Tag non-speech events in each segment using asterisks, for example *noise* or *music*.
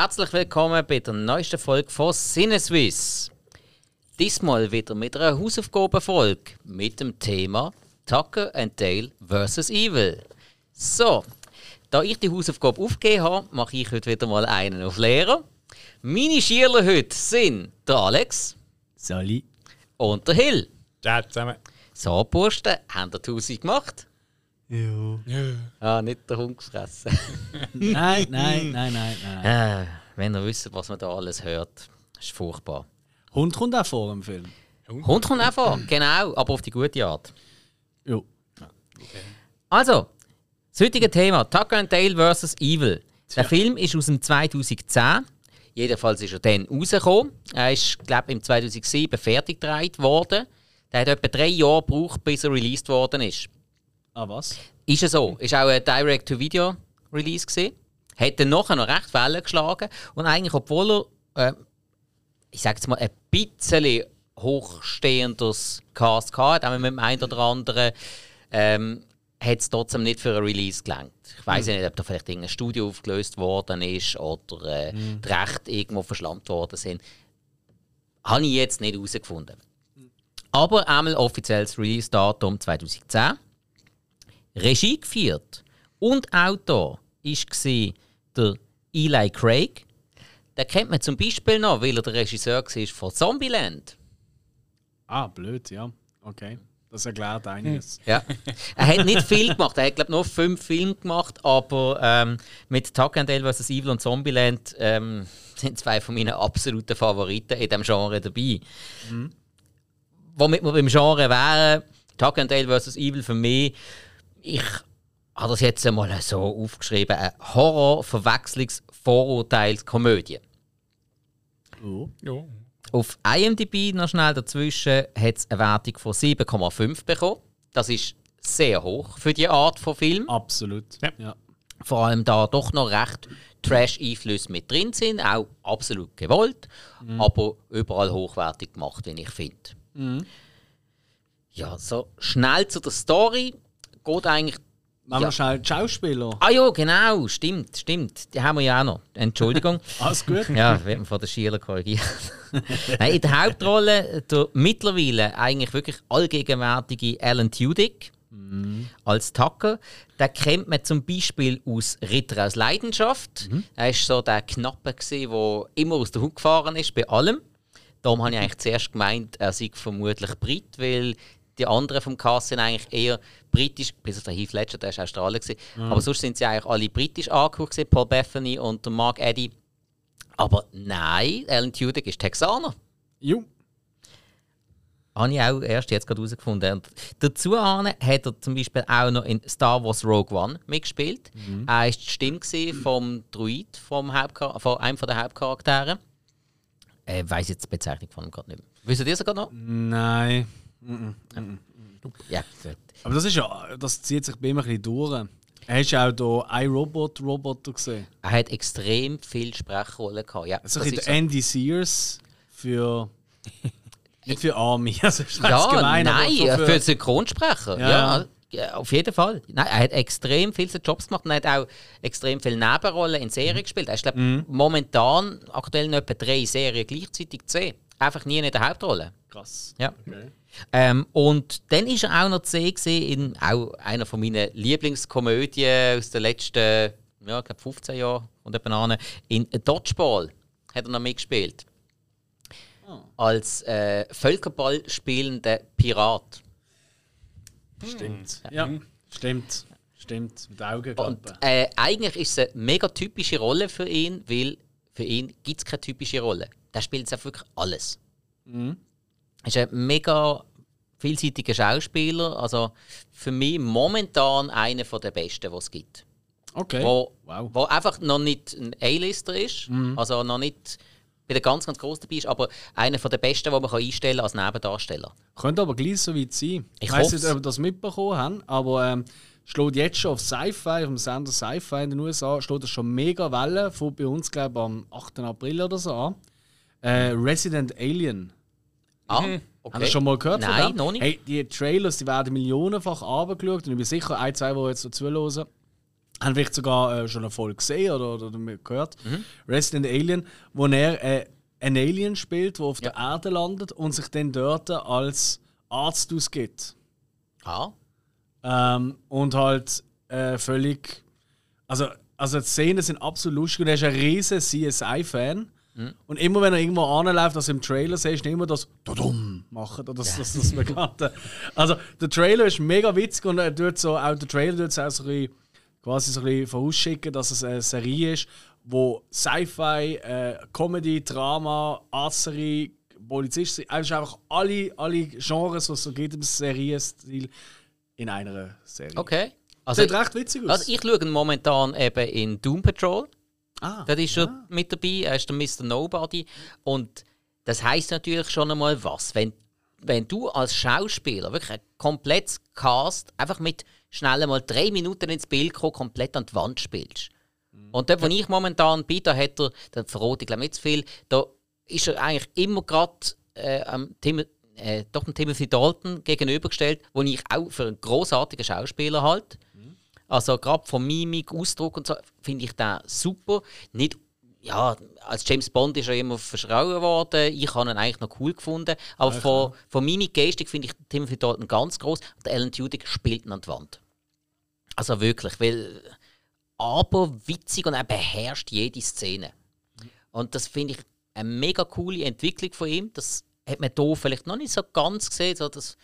herzlich willkommen bei der neuesten Folge von Sinneswiss. Diesmal wieder mit einer Hausaufgabenfolge mit dem Thema Tucker and Dale vs. Evil. So, da ich die Hausaufgabe aufgegeben habe, mache ich heute wieder mal einen auf Lehrer. Meine Schüler heute sind der Alex Sali. und der Hill. Ciao zusammen. So, Bursten, haben ihr die Hausaufgabe gemacht? Ja. Ah, nicht der Hund gefressen. *laughs* Nein, nein, nein, nein, nein. äh, wenn ihr wisst, was man da alles hört, ist furchtbar. Hund kommt auch vor im Film. Hund kommt auch vor, genau, aber auf die gute Art. Ja. Also, das heutige Thema: Tucker and Dale vs. Evil. Der Film ist aus dem 2010. Jedenfalls ist er dann rausgekommen. Er ist, glaube ich, im 2007 fertig gedreht worden. Der hat etwa drei Jahre gebraucht, bis er released worden ist. Ah, was? Ist es so. Ist auch ein Direct-to-Video-Release gewesen. Hat dann nachher noch recht Wellen geschlagen. Und eigentlich, obwohl er, äh, ich sage jetzt mal, ein bisschen hochstehendes Cast hatte, auch mit dem einen oder anderen, ähm, hat es trotzdem nicht für ein Release gelangt. Ich weiß ja nicht, ob da vielleicht irgendein Studio aufgelöst worden ist oder äh, die Rechte irgendwo verschlammt worden sind. Habe ich jetzt nicht herausgefunden. Aber einmal offizielles Release-Datum 2010. Regie geführt und Autor war der Eli Craig. Den kennt man zum Beispiel noch, weil er der Regisseur war von Zombieland. Ah, blöd, ja. Okay. Das erklärt einiges. Ja. er hat nicht viel gemacht, er hat glaube nur fünf Filme gemacht, aber ähm, mit Tuck and Dale vs. Evil und Zombieland ähm, *laughs* sind zwei von meinen absoluten Favoriten in diesem Genre dabei. Womit wir beim Genre wären, Tuck and Dale vs. Evil für mich, ich habe das jetzt einmal so aufgeschrieben, eine Horror-Verwechslungs-Vorurteilskomödie. Oh. Ja. Auf IMDb noch schnell dazwischen hat es eine Wertung von 7,5 bekommen. Das ist sehr hoch für die Art von Film. Absolut. Ja. ja. Vor allem da doch noch recht Trash-Einflüsse mit drin sind, auch absolut gewollt, aber überall hochwertig gemacht, wie ich finde. Ja, so schnell zu der Story geht eigentlich. Machen Ja. wir schnell die Schauspieler. Ah ja, genau, stimmt, stimmt. Die haben wir ja auch noch. Entschuldigung. *laughs* Alles gut? Ja, wird man von den Schülern korrigiert. *laughs* Nein, in der Hauptrolle der mittlerweile eigentlich wirklich allgegenwärtige Alan Tudyk als Tucker. Den kennt man zum Beispiel aus Ritter aus Leidenschaft. Er war so der Knappe, der immer aus der Hut gefahren ist bei allem. Darum habe ich *laughs* eigentlich zuerst gemeint, er sei vermutlich Brit, weil die anderen vom Cast sind eigentlich eher britisch, bis auf der Heath Ledger, der war Australier. gewesen. Aber sonst sind sie eigentlich alle britisch angehaucht, gewesen, Paul Bethany und der Mark Eddy. Aber nein, Alan Tudyk ist Texaner. Jo. Habe ich auch erst jetzt gerade herausgefunden. Und dazu hat er zum Beispiel auch noch in Star Wars Rogue One mitgespielt. Er war die Stimme vom Druid, vom Hauptchar von einem der Hauptcharaktere. Ich weiß jetzt die Bezeichnung von ihm gerade nicht mehr. Wisst ihr das gerade noch? Nein. Ja, gut. Aber das ist ja, das zieht sich bei ihm ein bisschen durch. Hast du auch hier iRobot Roboter gesehen? Er hat extrem viele Sprechrollen gehabt. Ja, Also das ist so. Andy Sears für. *laughs* nicht für Army. *laughs* Also, Ja, gemein, nein, so äh, für, Synchronsprecher. Ja. Ja. ja, auf jeden Fall. Nein, er hat extrem viele Jobs gemacht und er hat auch extrem viele Nebenrollen in Mhm. Serien gespielt. Er ist, glaube momentan aktuell noch etwa drei Serien gleichzeitig zu sehen. Einfach nie in der Hauptrolle. Krass. Ja. Okay. Ähm, und dann ist er auch noch zu sehen gewesen in auch einer von meinen Lieblingskomödien aus den letzten ja, ich glaub 15 Jahren und etwa an. In Dodgeball hat er noch mitgespielt. Als äh, Völkerball spielender Pirat. Stimmt. Ja, stimmt. Stimmt. Mit Und Augenklappen. äh, eigentlich ist es eine mega typische Rolle für ihn, weil für ihn gibt es keine typische Rolle. Der spielt jetzt einfach wirklich alles. Mhm. Ist ein mega vielseitiger Schauspieler. Also für mich momentan einer der besten, die es gibt. Okay. Wo, Wow. wo einfach noch nicht ein A-Lister ist, also noch nicht bei der ganz, ganz groß dabei ist, aber einer der besten, den man einstellen kann als Nebendarsteller. Könnte aber gleich so weit sein. Ich Ich weiß nicht, ob ihr das mitbekommen habt, aber ähm, schlägt jetzt schon auf Sci-Fi, auf dem Sender Sci-Fi in den USA, schlägt das schon mega Wellen, von bei uns, glaube ich, am 8. April oder so an. Äh, Resident Alien. Ah, okay. Habt ihr schon mal gehört von Nein, dem? noch nicht. Hey, die Trailers die werden millionenfach angeschaut und ich bin sicher, ein, zwei, die jetzt dazu hören, haben vielleicht sogar äh, schon eine Folge gesehen oder, oder gehört. Resident Alien, wo er äh, einen Alien spielt, der auf der Erde landet und sich dann dort als Arzt ausgibt. Ah. Ähm, und halt äh, völlig. Also, also die Szenen sind absolut lustig und er ist ein riesen CSI-Fan. Und immer wenn er irgendwo anläuft, also im Trailer siehst du immer das Dudum machen oder das, das, das Bekannte. Also der Trailer ist mega witzig und er tut so, auch der Trailer tut auch so ein bisschen, quasi so ein bisschen vorausschicken, dass es eine Serie ist, wo Sci-Fi, äh, Comedy, Drama, Arztserie, Polizist, also einfach alle, alle Genres, was es so gibt im Serienstil, in einer Serie. Okay. Also, Sieht recht witzig aus. also ich schaue momentan eben in Doom Patrol. Ah, Dort ist er mit dabei, er ist der Mr. Nobody. Und das heißt natürlich schon einmal was. Wenn, wenn du als Schauspieler wirklich ein komplettes Cast einfach mit schnell mal drei Minuten ins Bild kommen, komplett an die Wand spielst. Und dort, wo ich momentan bin, da hat er, da verrate ich glaube nicht zu viel, da ist er eigentlich immer gerade äh, am Tim, äh, doch dem Timothy Dalton gegenübergestellt, wo ich auch für einen großartigen Schauspieler halte. Also gerade von Mimik, Ausdruck und so finde ich den super. Nicht, ja, als James Bond ist er immer verschrauen worden. Ich habe ihn eigentlich noch cool gefunden. Aber von, von Mimik, Gestik finde ich Timothy Dalton ganz groß. Und Alan Tudyk spielt ihn an die Wand. Also wirklich, weil aber witzig und er beherrscht jede Szene. Und das finde ich eine mega coole Entwicklung von ihm. Das hat man hier vielleicht noch nicht so ganz gesehen. So das,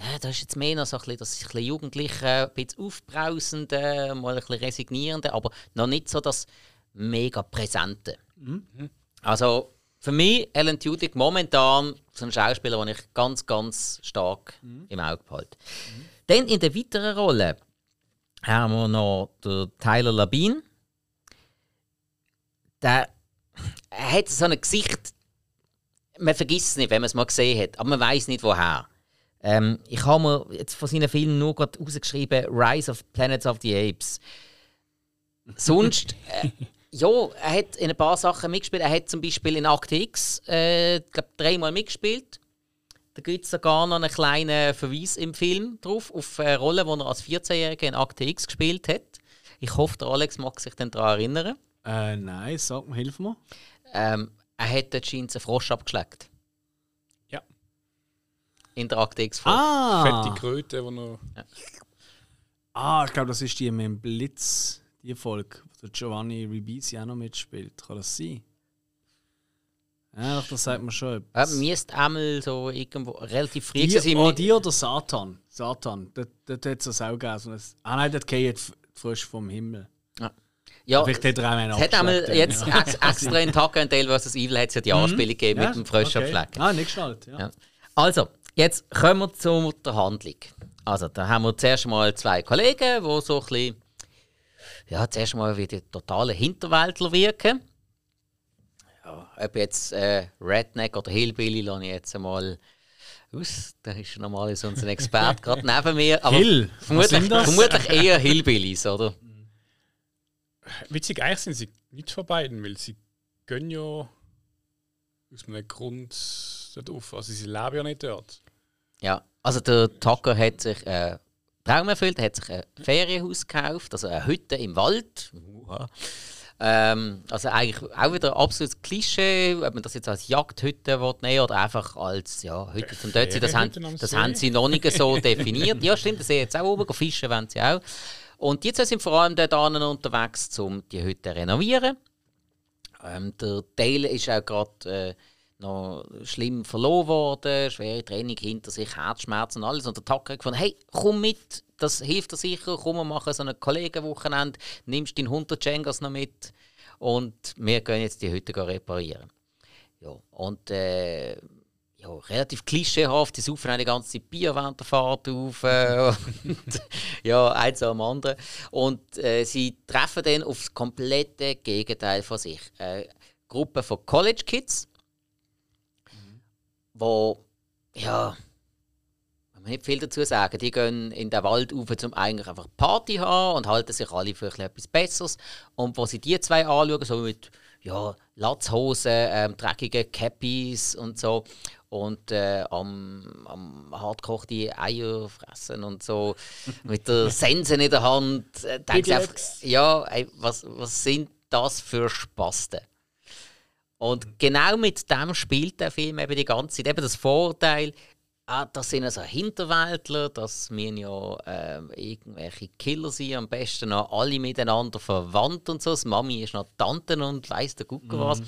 ja, das ist jetzt mehr noch so ein bisschen, das ist ein bisschen Jugendliche, ein bisschen aufbrausende, mal ein bisschen resignierende, aber noch nicht so das mega Präsente. Also für mich, Alan Tudyk, momentan so ein Schauspieler, den ich ganz, ganz stark im Auge behalte. Dann in der weiteren Rolle haben wir noch den Tyler Labine. Der er hat so ein Gesicht, man vergisst es nicht, wenn man es mal gesehen hat, aber man weiß nicht woher. Ähm, ich habe mir jetzt von seinen Filmen nur gerade rausgeschrieben: Rise of Planets of the Apes. Sonst, *laughs* äh, ja, er hat in ein paar Sachen mitgespielt. Er hat zum Beispiel in Akte X, äh, glaub, dreimal mitgespielt. Da gibt es sogar noch einen kleinen Verweis im Film drauf, auf eine Rolle, die er als 14-Jähriger in Akte X gespielt hat. Ich hoffe, der Alex mag sich dann daran erinnern. Äh, nein, sag mir, hilf mir. Ähm, er hat dort scheint einen Frosch abgeschleckt. Ja. In der Akte X Folge. Ah, Fette Kröte, die noch. ah ich glaube, das ist die mit dem Blitz, die Folge, wo der Giovanni Ribisi auch noch mitspielt. Kann das sein? Ja, doch, das sagt man schon etwas. müsste einmal so irgendwo relativ früh die, sein. oh, die oder Satan? Satan. Dort, dort hat es das auch gegeben. Ah nein, dort geht die frisch vom Himmel. ja, Vielleicht hat er auch einen es hat einmal jetzt ja. ex extra in Tucker and Dale vs. Evil hat es ja die Anspielung gegeben mit dem Frösch okay. Ah, nicht geschnallt. Ja. Ja. Also, jetzt kommen wir zur der Handlung. Also, da haben wir zuerst mal zwei Kollegen, die so ein bisschen, ja, zuerst mal wie die totalen Hinterwäldler wirken. Ja, ob jetzt äh, Redneck oder Hillbilly, lasse ich jetzt einmal aus. Da ist normalerweise unser Experte *laughs* gerade neben mir. Aber Hill, was vermutlich, sind das? vermutlich eher Hillbillys, oder? Witzig, eigentlich sind sie nicht von beiden, weil sie gehen ja aus einem Grund dort auf. Also sie leben ja nicht dort. Ja, also der Tucker hat sich äh, Traum erfüllt, er hat sich ein Ferienhaus gekauft, also eine Hütte im Wald. Ähm, also eigentlich auch wieder absolutes Klischee, ob man das jetzt als Jagdhütte nehmen oder einfach als ja, Hütte zum dort sein, das, haben, das haben sie noch nicht so *laughs* definiert. Ja stimmt, das sehen jetzt auch oben, fischen wollen sie auch. Und zwei sind vor allem dort hinten unterwegs, um die Hütte zu renovieren. Ähm, der Dale ist auch gerade äh, noch schlimm verloren worden, schwere Training hinter sich, Herzschmerzen und alles. Und der Tucker hat gefunden, hey, komm mit, das hilft dir sicher, komm, wir machen so ein Kollegenwochenende, nimmst deinen 100 Jengas noch mit und wir gehen jetzt die Hütte reparieren. Ja, und äh, ja, relativ klischeehaft, die saufen die ganze Zeit Bier während der Fahrt auf. Äh, *laughs* und, ja, eins am anderen. Und äh, sie treffen dann auf das komplette Gegenteil von sich. Eine Gruppe von College Kids, wo, ja, man nicht viel dazu sagen. Die gehen in den Wald rauf, um eigentlich einfach Party zu haben und halten sich alle für ein bisschen etwas Besseres. Und wo sie die zwei anschauen, so mit ja, Latzhosen, ähm, dreckigen Cappies und so. und äh, am, am hart Eier fressen und so *laughs* mit der Sense in der Hand. Äh, denkst einfach, ja, ey, was, was sind das für Spasten? Und genau mit dem spielt der Film eben die ganze Zeit. Eben das Vorteil, ah, das sind also Hinterwäldler, das müssen ja äh, irgendwelche Killer sein, am besten noch alle miteinander verwandt und so. Das Mami ist noch Tanten und weiss der Gucker mhm. was.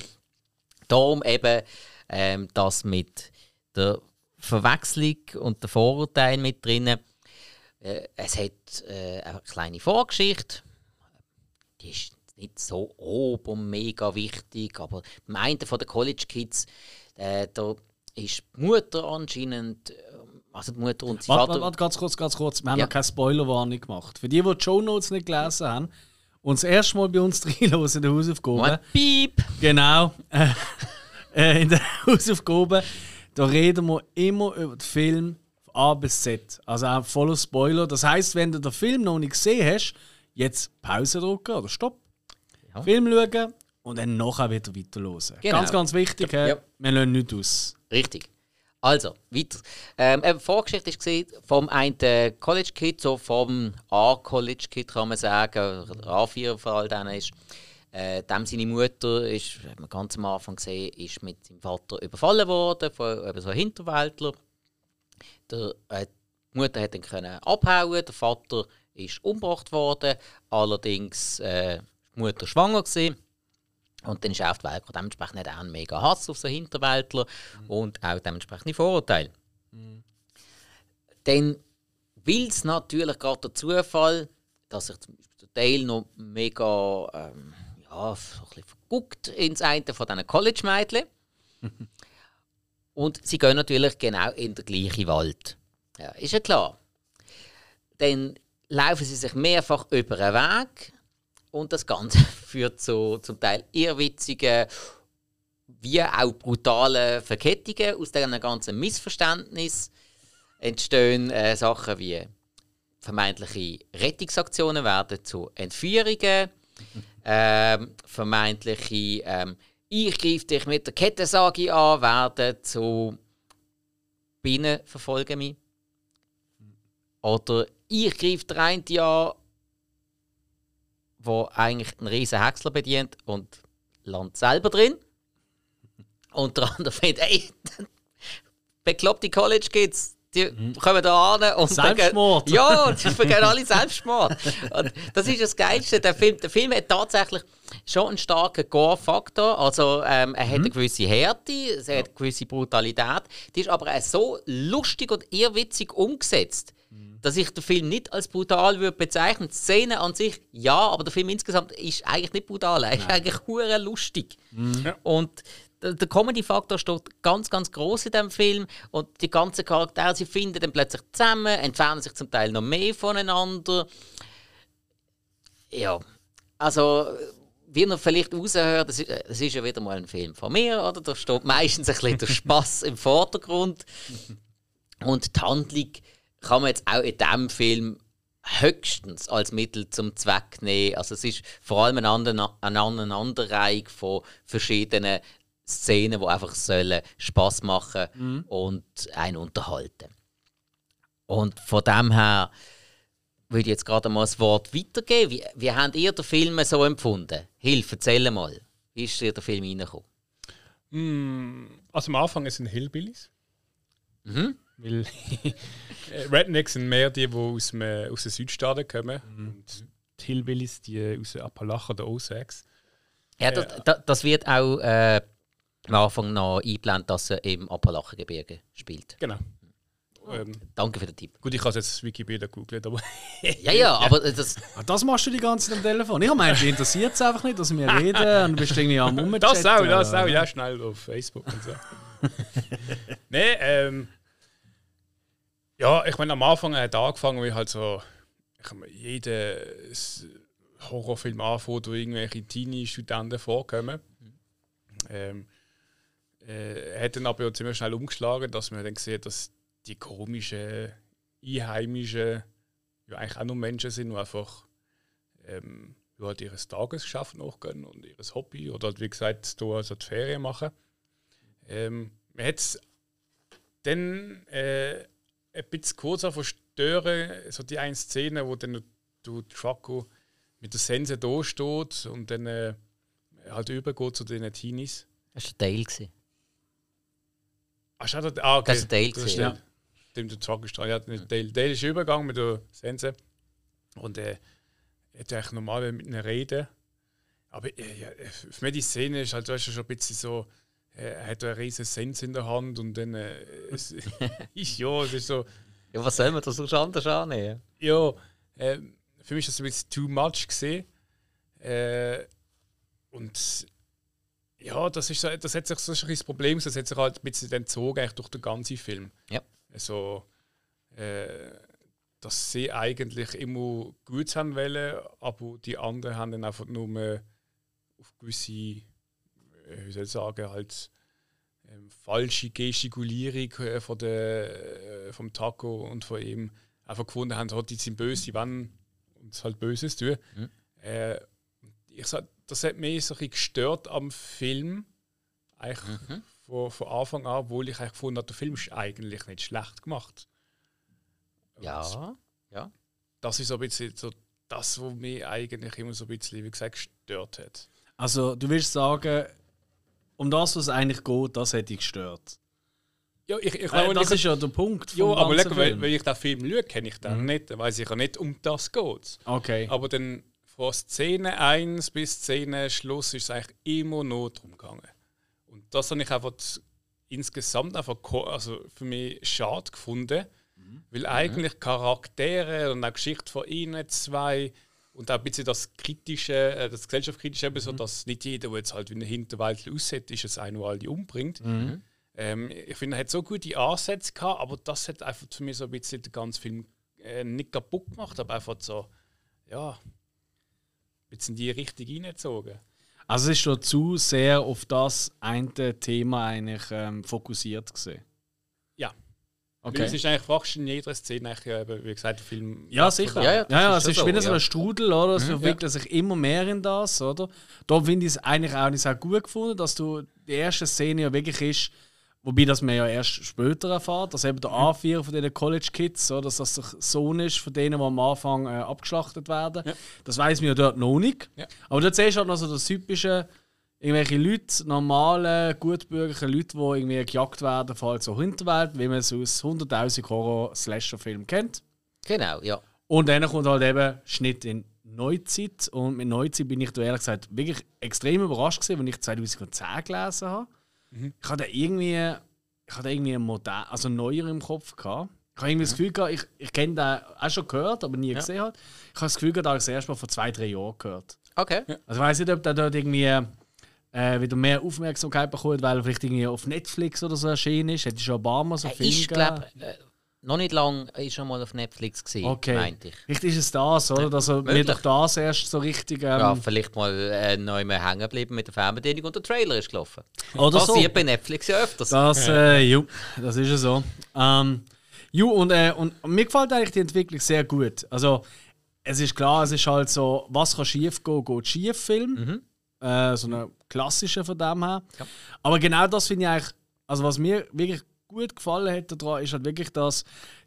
Darum eben ähm, das mit der Verwechslung und der Vorurteil mit drin. Äh, es hat äh, eine kleine Vorgeschichte, die ist nicht so oben mega wichtig, aber beim einen von den College Kids, äh, da ist die Mutter anscheinend, äh, also die Mutter und sein Vater... Warte, warte, ganz kurz, ganz kurz, wir haben ja. noch keine Spoilerwarnung gemacht. Für die, die die Show Notes nicht gelesen haben und das erste Mal bei uns *laughs* reinhören in der Hausaufgabe... Piep! Genau, äh, *laughs* äh, in der Hausaufgabe, da reden wir immer über den Film A bis Z. Also auch voller Spoiler. Das heißt, wenn du den Film noch nicht gesehen hast, jetzt Pause drücken oder Stopp. Ja. Film schauen und dann nachher wieder weiterhören. Genau. Ganz, ganz wichtig, ja. wir lassen nichts aus. Richtig. Also, weiter. Ähm, eine Vorgeschichte war vom einen College Kid, so vom A-College Kid kann man sagen, A4 vor all denen ist. Äh, dem seine Mutter ist, hat man ganz am Anfang gesehen, ist mit seinem Vater überfallen worden von eben so einem Hinterwäldler. Der, äh, die Mutter hat dann können abhauen, der Vater ist umgebracht worden, allerdings äh, Mutter schwanger gewesen. Und dann ist auf die Welt. Dementsprechend hat er einen mega Hass auf so Hinterwäldler mhm. und auch dementsprechende Vorurteile. Mhm. Dann will es natürlich gerade der Zufall, dass sich zum Beispiel der Teil noch mega ähm, ja, so ein bisschen verguckt ins eine von diesen College-Mädchen. und sie gehen natürlich genau in den gleichen Wald. Ja, ist ja klar. Dann laufen sie sich mehrfach über einen Weg und das Ganze *laughs* führt zu zum Teil irrwitzigen, wie auch brutalen Verkettungen. Aus diesem ganzen Missverständnis entstehen äh, Sachen wie vermeintliche Rettungsaktionen werden zu Entführungen, *laughs* ähm, vermeintliche ähm, ich greife dich mit der Kettensage an, werden zu Bienen verfolgen mich. Oder ich greife der eine an wo eigentlich einen riesen Häcksler bedient und landet selber drin. Und der andere findet, ey, *laughs* bekloppte College Kids, die mhm. kommen da an und Selbstmord. Begehen, ja, die vergehen alle Selbstmord. Und das ist das Geilste. Der Film, der Film hat tatsächlich schon einen starken Gore-Faktor. Also ähm, er hat mhm. eine gewisse Härte, er hat eine gewisse Brutalität. Die ist aber auch so lustig und irrwitzig umgesetzt dass ich den Film nicht als brutal würde bezeichnen. Die Szene an sich, ja, aber der Film insgesamt ist eigentlich nicht brutal. Er ist eigentlich hure lustig. Mhm. Und der, Comedy-Faktor steht ganz, ganz groß in diesem Film. Und die ganzen Charaktere, sie finden dann plötzlich zusammen, entfernen sich zum Teil noch mehr voneinander. Ja, also wie ihr vielleicht raushört, das ist, das ist ja wieder mal ein Film von mir, oder? Da steht meistens ein bisschen der Spass im Vordergrund. *laughs* Und die Handlung kann man jetzt auch in diesem Film höchstens als Mittel zum Zweck nehmen. Also es ist vor allem eine Aneinanderreihung von verschiedenen Szenen, die einfach sollen Spaß machen mhm. und einen unterhalten. Und von dem her würde ich jetzt gerade mal das Wort weitergeben. Wie, wie habt ihr den Film so empfunden? Hilf, erzähl mal. Wie ist dir der Film reingekommen? Mm, also am Anfang sind Hillbillies. Mhm. Weil *laughs* äh, Rednecks sind mehr die, die aus, dem, aus den Südstaaten kommen. Mhm. Und die Hillbillies, die aus den Appalachen der Osage. Ja, das, äh, das, wird auch äh, am Anfang noch eingeblendet, dass er im Appalachengebirge spielt. Genau. Ähm, Danke für den Tipp. Gut, ich habe jetzt Wikipedia gegoogelt, aber. *laughs* ja, ja, aber das. Ah, das machst du die ganze Zeit am Telefon. Ich habe meint, interessiert es einfach nicht, dass wir reden *laughs* und du bist irgendwie am Umchatten. Das auch, das auch, ja, schnell auf Facebook und so. Nein, ähm. Ja, ich meine, am Anfang hat angefangen, wie halt so, ich meine, jeder Horrorfilm anfängt, wo irgendwelche Teenie-Studenten vorkommen. Ähm, äh, hat dann aber ziemlich schnell umgeschlagen, dass man dann sieht, dass die komischen Einheimischen ja eigentlich auch nur Menschen sind, die einfach ähm, die halt ihr Tagesgeschäft nachgehen und ihr Hobby oder halt, wie gesagt, da also die Ferien machen. Ähm, man hat dann äh, ein bisschen kurz davon stören, so die eine Szene, wo dann du Draco mit der Sense da steht und dann äh, halt übergeht zu den Teenies. Das war der Dale. gewesen. Ah, das, ah, okay. Das ist Dale Das ist der, dem der Draco ist. Ja, nicht Dale. Dale ist übergegangen mit der Sense und äh, er hat eigentlich normal mit einer Rede. Aber äh, ja, für mich die Szene ist halt weißt du, schon ein bisschen so, äh, er hat eine riesen Sense in der Hand und dann äh, *laughs* es, ist ja, es ist so, Ja, was soll man da sonst anders annehmen? ja, äh, für mich ist das ein bisschen too much gesehen. Äh, und ja, das, ist, so- das hat sich so ein das Problem, das hat sich halt ein bisschen entzogen eigentlich durch den ganzen Film. Ja. Also, äh, dass sie eigentlich immer gut haben wollen, aber die anderen haben dann einfach nur mehr auf gewisse, äh, wie soll ich sagen, halt ähm, falsche Gestikulierung äh, von der, äh, vom Taco und von ihm einfach gefunden haben, oh, die sind böse, die wollen uns halt Böses tun. Mhm. Äh, ich sag, das hat mich so ein bisschen gestört am Film, eigentlich Mhm. von, von Anfang an, obwohl ich eigentlich gefunden habe, der Film ist eigentlich nicht schlecht gemacht. Und Ja. Das ist so ein bisschen so das, was mich eigentlich immer so ein bisschen, wie gesagt, gestört hat. Also, du willst sagen, um das, was eigentlich geht, das hätte ich gestört. Ja, ich, ich Äh, glaube, das ich, ist ja der Punkt. ja, aber schau, wenn, wenn ich den Film schaue, kenne ich den nicht, dann weiß ich ja nicht, um das geht. Okay. Aber dann von Szene 1 bis Szene Schluss ist es eigentlich immer nur darum gegangen. Und das habe ich einfach insgesamt einfach also für mich schade gefunden, weil eigentlich Charaktere und auch Geschichte von ihnen zwei und auch ein bisschen das kritische, äh, das gesellschaftskritische eben so, dass nicht jeder, der jetzt halt wie ein Hinterwald aussieht, ist es einer, der alle umbringt. Ähm, ich finde, er hat so gute Ansätze gehabt, aber das hat einfach für mich so ein bisschen den ganzen Film äh, nicht kaputt gemacht, aber einfach so, ja, ein bisschen in die Richtung reingezogen. Also, es ist schon zu sehr auf das eine Thema eigentlich ähm, fokussiert gesehen. Ja. Okay. Es ist eigentlich fast in jeder Szene, wie gesagt, der Film. Ja, sicher. Ja, Ja, ja, ja, ja es ist schon wieder so, so ein ja. Strudel, oder? Es Mhm, entwickelt sich immer mehr in das, oder? Da finde ich es eigentlich auch nicht sehr gut gefunden, dass du die erste Szene ja wirklich ist, wobei das man ja erst später erfährt, dass eben der Mhm. A4 von den College Kids, oder, dass das der Sohn ist von denen, die am Anfang äh, abgeschlachtet werden. Ja. Das weiß man ja dort noch nicht. Ja. Aber dort siehst du halt noch so das typische, irgendwelche Leute, normale, gutbürgerliche Leute, die irgendwie gejagt werden, vor allem so Hinterwelt, wie man es aus 100.000 Horror-Slasher-Filmen kennt. Genau, ja. Und dann kommt halt eben Schnitt in Neuzeit. Und mit Neuzeit bin ich da ehrlich gesagt wirklich extrem überrascht gewesen, wenn ich 2010 gelesen habe. Ich hatte irgendwie, ich hatte irgendwie ein Modell, also neuer im Kopf gehabt. Ich habe irgendwie das Gefühl gehabt, ich, ich kenne den auch schon gehört, aber nie gesehen habe. Ich habe das Gefühl gehabt, dass ich das erst mal vor zwei, drei Jahren gehört. Okay. Also ich weiß nicht, ob der dort irgendwie äh, wieder mehr Aufmerksamkeit bekommt, weil er vielleicht irgendwie auf Netflix oder so erschienen ist. Hätte schon Mal so Film ist, gegeben. glaube äh, noch nicht lang ist schon mal auf Netflix gesehen, Okay. meinte ich. Vielleicht ist es das, oder? Dass er mir durch das erst so richtig. Ähm, Ja, vielleicht mal äh, neu mehr hängen geblieben mit der Fernbedienung und der Trailer ist gelaufen. Oder so. Passiert bei Netflix ja öfters. Das, äh, ju, das ist ja so. Ähm, ju, und, äh, und mir gefällt eigentlich die Entwicklung sehr gut. Also, es ist klar, es ist halt so, was kann schief gehen, geht schief Film. Äh, so eine klassische von dem her. Ja. Aber genau das finde ich eigentlich, also was mir wirklich gut gefallen hat daran, ist halt wirklich, dass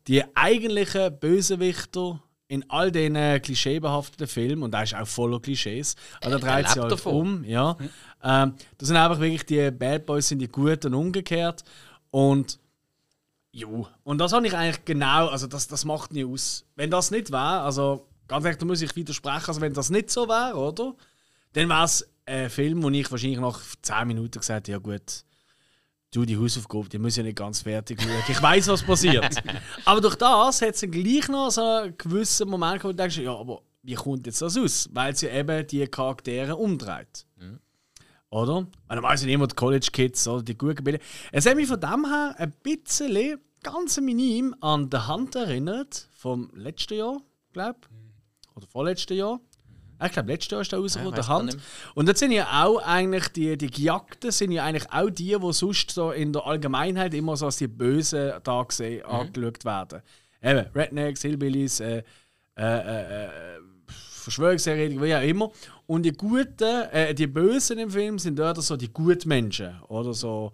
die eigentlichen Bösewichter in all diesen klischeebehafteten Filmen, und da ist auch voller Klischees, aber da dreht sich halt davon. um, ja. Ähm, das sind einfach wirklich die Bad Boys sind die Guten und umgekehrt. Und jo, und das habe ich eigentlich genau, also das, das macht nie aus. Wenn das nicht wäre, also ganz ehrlich, da muss ich widersprechen, also wenn das nicht so wäre, oder? Dann wäre es ein Film, wo ich wahrscheinlich nach 10 Minuten gesagt hätte, ja gut, du, die Hausaufgabe, die muss ja nicht ganz fertig schauen. Ich weiß, was passiert. *laughs* aber durch das hat es dann gleich noch so einen gewissen Moment, wo du denkst, ja, aber wie kommt jetzt das aus? Weil es ja eben die Charaktere umdreht. Oder? Und dann weiss ich immer die College Kids oder die guten Bilder. Es hat mich von dem her ein bisschen, ganz minim, an The Hunt erinnert, vom letzten Jahr, glaube Oder vorletzten Jahr. Ich glaube, letztes Jahr ist der rausgekommen, Ja, der Hand. Und das sind ja auch eigentlich die, die Gejagten, sind ja eigentlich auch die, die sonst so in der Allgemeinheit immer so als die Bösen da gesehen, angeschaut werden. Eben, Rednecks, Hillbillies, äh, äh, äh, äh, Verschwörungstheoretiker, wie auch immer. Und die Guten, äh, die Bösen im Film sind dort so die Gutmenschen. Oder so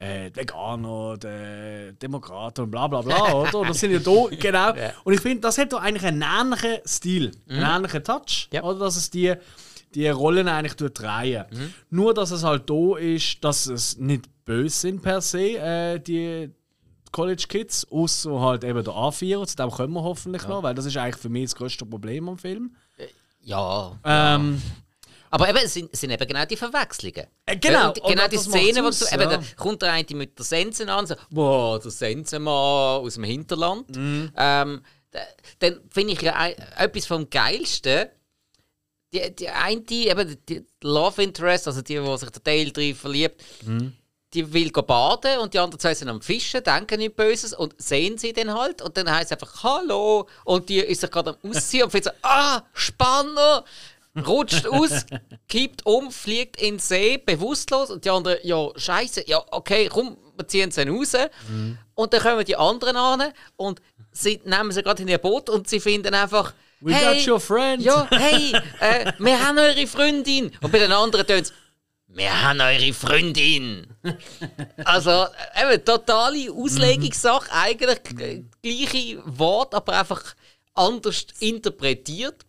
äh, Veganer, der Demokraten und bla bla bla, oder? Das sind ja da, *laughs* genau. Und ich finde, das hat doch eigentlich einen ähnlichen Stil, einen ähnlichen Touch, Ja. oder? Dass es die, die Rollen eigentlich drehen. Nur, dass es halt da ist, dass es nicht böse sind per se, äh, die College Kids, außer halt eben der A4, zu dem kommen wir hoffentlich noch, weil das ist eigentlich für mich das größte Problem am Film. Ja. Ähm, Aber eben, es sind, es sind eben genau die Verwechslungen. Äh, genau, Und und genau die das Szene, wo du, aus, eben, ja. da kommt der eine mit der Sense an, so, boah, der Sensenmann aus dem Hinterland. Mhm. Ähm, da- dann finde ich ja etwas vom Geilsten. Die, die eine, eben die Love Interest, also die, wo sich der Dale drin verliebt, Mhm. die will baden und die anderen zwei sind am Fischen, denken nichts Böses und sehen sie dann halt und dann heißt es einfach Hallo und die ist sich gerade am Ausziehen und findet so, ah, Spanner! Rutscht aus, kippt um, fliegt in den See, bewusstlos und die anderen, ja, scheiße, ja, okay, komm, wir ziehen sie raus. Und dann kommen die anderen an und sie nehmen sie gerade in ihr Boot und sie finden einfach, We hey, got your friend. ja, hey, äh, wir haben eure Freundin. Und bei den anderen tönt es, wir haben eure Freundin. Also, äh, eben, totale Auslegungssache. Eigentlich äh, gleiche Wort, aber einfach anders interpretiert.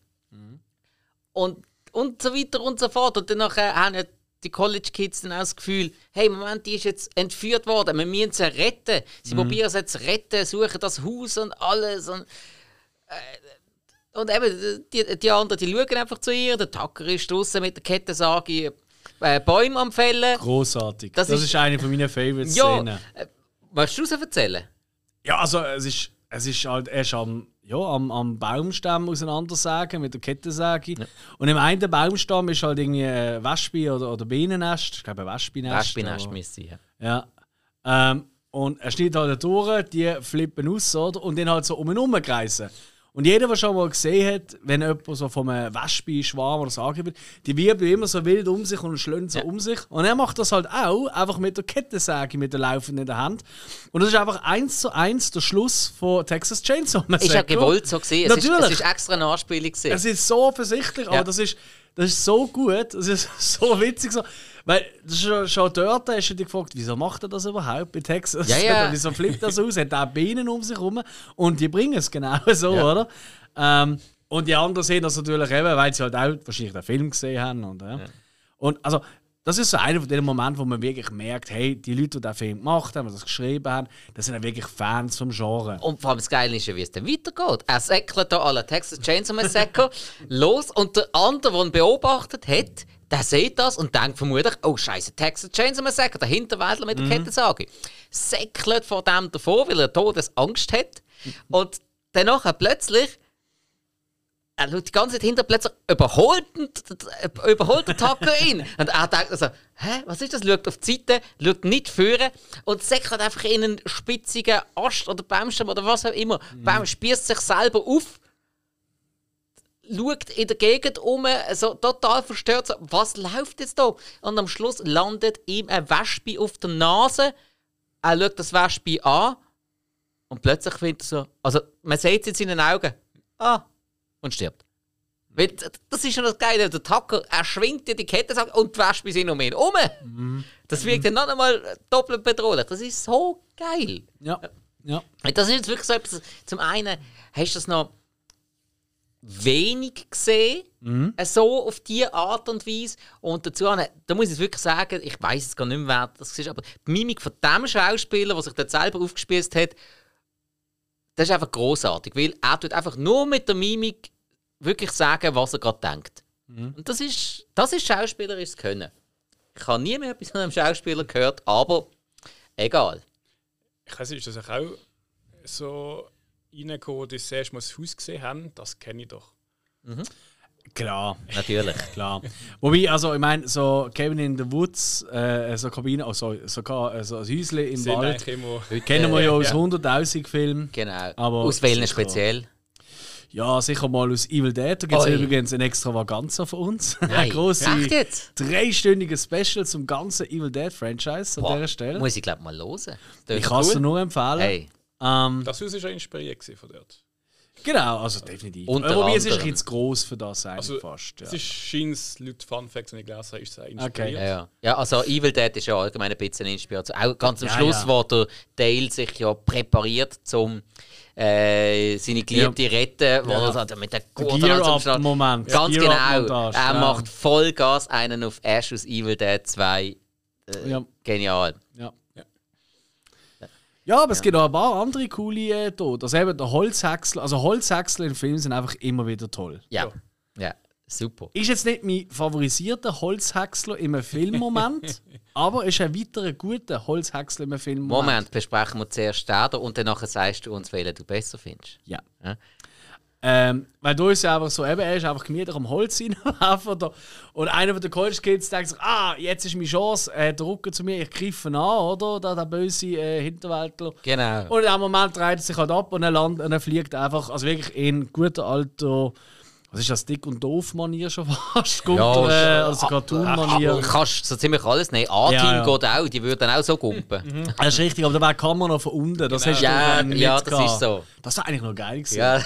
Und, und so weiter und so fort. Und dann haben ja die College Kids dann auch das Gefühl, hey, Moment, die ist jetzt entführt worden, wir müssen sie retten. Sie probieren sie jetzt zu retten, suchen das Haus und alles. Und, und eben, die, die anderen, die schauen einfach zu ihr. Der Tucker ist draußen mit der Kettensage äh, Bäume am Fällen. Großartig. Das Das, ist- eine von meinen favorite Ja, äh, willst du es erzählen? Ja, also es ist, es ist halt erst am, ja, am, am Baumstamm auseinandersägen mit der Kettensäge. Und im einen Baumstamm ist halt irgendwie ein Wespe oder, oder Bienennest. Ich glaube ein Wespennest. Wespennest müsste sein. Ja. Ähm, und er schneidet halt durch, die flippen aus, oder? Und dann halt so um ihn herum kreisen. Und jeder, der schon mal gesehen hat, wenn jemand so von einem Wespe-Schwarm oder so angibt, die wirbeln immer so wild um sich und schlönen so um sich. Und er macht das halt auch, einfach mit der Kettensäge, mit der laufenden in der Hand. Und das ist einfach eins zu eins der Schluss von Texas Chainsaw Ist ja Massacre. gewollt so gesehen. Es ist, Natürlich. es ist extra eine Anspielung gesehen. Es ist so offensichtlich, Ja. aber das ist, das ist so gut, das ist *laughs* so witzig. So. Weil das ist schon, schon dort hast du dich gefragt, wieso macht er das überhaupt bei Texas? Ja, ja. *laughs* wieso flippt das aus? Hat er Bienen um sich herum? Und die bringen es genau *laughs* so, Ja. oder? Ähm, und die anderen sehen das natürlich eben, weil sie halt auch wahrscheinlich den Film gesehen haben. Und, ja. und also, das ist so einer von den Momenten, wo man wirklich merkt, hey, die Leute, die den Film gemacht haben, die das geschrieben haben, das sind ja wirklich Fans vom Genre. Und vor allem das Geile ist ja, wie es dann weitergeht. Er säckelt da alle Texas Chainsaw Massacre *laughs* los und der andere, der ihn beobachtet hat, der sieht das und denkt vermutlich, oh scheiße, Texas Chainsaw Massacre, der Hinterwäldler mit der Kettensage. Säckelt vor dem davor, weil er Todesangst hat. Und dann nachher plötzlich er schaut die ganze Zeit hinter plötzlich überholt, überholt der Tucker ihn. *laughs* Und er denkt also, hä, was ist das? Schaut auf die Seite, schaut nicht führen und säckelt einfach in einen spitzigen Ast oder Baumstamm oder was auch immer. Der Baum spießt sich selber auf, schaut in der Gegend um, so total verstört, so, was läuft jetzt da? Und am Schluss landet ihm ein Wespe auf der Nase. Er schaut das Wespe an und plötzlich findet er so, also man sieht es in seinen Augen, ah, und stirbt. Weil, das ist schon das Geile, der Tucker, er schwingt dir die Kette und die Wespe sind um ihn um. Das wirkt dann noch einmal doppelt bedrohlich. Das ist so geil. Ja. ja. Das ist jetzt wirklich so etwas, zum einen hast du das noch wenig gesehen, äh, so auf diese Art und Weise. Und dazu, da muss ich wirklich sagen, ich weiß es gar nicht mehr, wer das ist, aber die Mimik von dem Schauspieler, der sich dort selber aufgespießt hat, das ist einfach großartig, weil er tut einfach nur mit der Mimik wirklich sagen, was er gerade denkt. Und das ist, das ist schauspielerisches Können. Ich habe nie mehr etwas von einem Schauspieler gehört, aber egal. Ich weiß nicht, ist das auch so reingekommen, dass sie erst mal das Haus gesehen haben? Das kenne ich doch. Klar. Natürlich. *laughs* Klar. Wobei, also ich meine, so Cabin in the Woods, äh, so Kabine, also sogar äh, so ein Häuschen im Sind Wald, kennen wir ja aus Ja. 100'000 Filmen. Genau. Aber Aus welchen speziell? Ja, sicher mal aus Evil Dead. Da gibt es übrigens ein Extravaganza von uns. *laughs* Nein. Ein grosses, dreistündiges Special zum ganzen Evil Dead Franchise an Boah, dieser Stelle. Muss ich glaube mal hören. ich kann es dir nur empfehlen. Hey. Ähm, Das Haus war ja inspiriert von dort. Genau, also definitiv. Unter Wobei es ist ein anderem. bisschen zu gross für das eigentlich Also, fast. Ja. Es ist scheint laut Fun Facts, wenn ich gelesen habe, ist es inspiriert. Okay. Ja, ja. ja, also Evil Dead ist ja allgemein ein bisschen eine Inspiration. Auch ganz am Ja, Schluss, ja. wo der Dale sich ja präpariert, um äh, seine Geliebte retten, wo Ja. er sagt, mit der Schluss- Moment. Ganz genau. Er ja. macht Vollgas einen auf Ash aus Evil Dead 2. ja. Genial. Ja. Ja. Ja, aber es gibt auch ein paar andere coole äh, Tode. Also eben der Holzhäcksel, also Holzhäcksel in Filmen sind einfach immer wieder toll. Ja. Ja. Ja, super. Ist jetzt nicht mein favorisierter Holzhäcksler im Filmmoment, *laughs* aber ist ein weiterer guter Holzhäcksler im Filmmoment. Moment, besprechen wir zuerst den da und danach sagst du uns, welchen du besser findest. Ja. Ja. Ähm, weil da ist ja einfach so, eben, er ist einfach gemütlich am Holz *laughs* hinwerfen. oder- Und einer von den College Kids denkt sich, ah, jetzt ist meine Chance, äh, der Rücken zu mir, ich greife ihn an, oder? Der, der böse äh, Hinterwäldler. Genau. Und in dem Moment dreht er sich halt ab und er, landet, und er fliegt einfach, also wirklich in guter alter, was ist das, Dick- und Doof-Manier schon *laughs* fast? Kommt Ja, äh, also Cartoon-Manier. Du kannst so ziemlich alles nehmen. A-Team Ja, ja. geht auch, die würden auch so gumpen. Das ist richtig, aber da wäre Kamera noch von unten. Das hast du Ja, dann nicht ja, das gehabt. ist so. Das war eigentlich noch geil gewesen. Ja.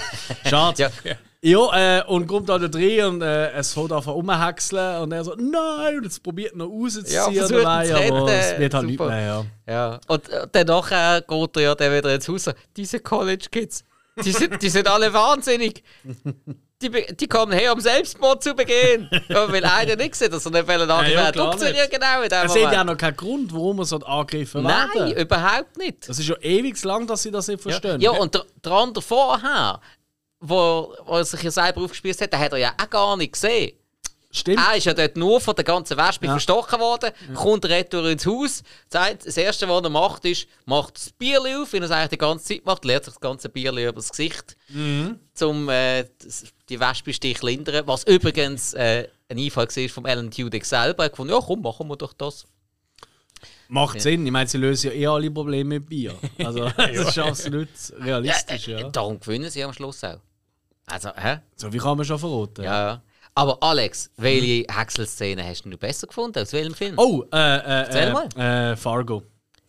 Schade. *laughs* Ja. Ja, äh, und kommt da drin und äh, es fängt an rumhäckseln und er so, nein, und jetzt probiert er noch rauszuziehen Ja, dabei, aber es wird halt nicht mehr, ja. Ja. Und äh, danach äh, geht er ja dann wieder ins Haus. Diese College Kids, die sind, die sind alle wahnsinnig. Die, die kommen her, um Selbstmord zu begehen. *laughs* Ja, weil einer nichts sieht, dass er nicht wollen angreifen. Ja, ja, Ja, genau in dem Es sieht ja Moment. noch keinen Grund, warum er so angegriffen Nein, werden. überhaupt nicht. Das ist ja ewig lang, dass sie das nicht verstehen. Ja, und der, der andere vorher, wo, wo er sich ja selber aufgespielt hat, den hat er ja auch gar nicht gesehen. Stimmt. Er ist ja dort nur von der ganzen Wespe Ja. verstochen worden, kommt retour ins Haus. Das das Erste, was er macht, ist, macht das Bierli auf, wie er es eigentlich die ganze Zeit macht, leert sich das ganze Bierli über das Gesicht, um äh, die Wespenstich zu lindern. Was übrigens äh, ein Einfall war vom Alan Tudyk selber. Er hat ja komm, machen wir doch das. Macht Sinn. Ich meine, sie lösen ja eh alle Probleme mit Bier. Also, *laughs* *laughs* das ist absolut realistisch, äh, ja. Darum gewinnen sie am Schluss auch. Also, hä? So wie kann man schon verraten. Ja, ja. Aber Alex, welche Häckselszene hast du besser gefunden? Aus welchem Film? Oh, äh, äh, äh, äh, Fargo.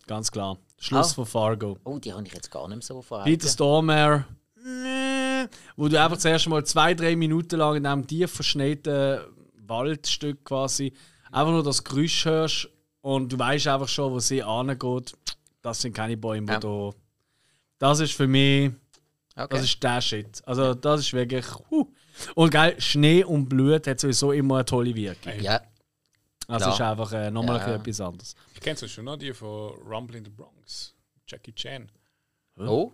Ganz klar. Schluss Ah. von Fargo. Oh, die habe ich jetzt gar nicht mehr so vor Peter Stormare. Nee. Wo du einfach zuerst mal zwei, drei Minuten lang in einem tief verschneiten Waldstück quasi einfach nur das Geräusch hörst und du weißt einfach schon, wo sie angeht. Das sind keine Bäume, Ja. die da. Das ist für mich. Okay. Das ist der Shit. Also, das ist wirklich. Huh. Und geil, Schnee und Blut hat sowieso immer eine tolle Wirkung. ja, Also, Klar. ist einfach äh, nochmal Ja. etwas anderes. Ich kennst du schon noch die von Rumble in the Bronx? Jackie Chan. oh,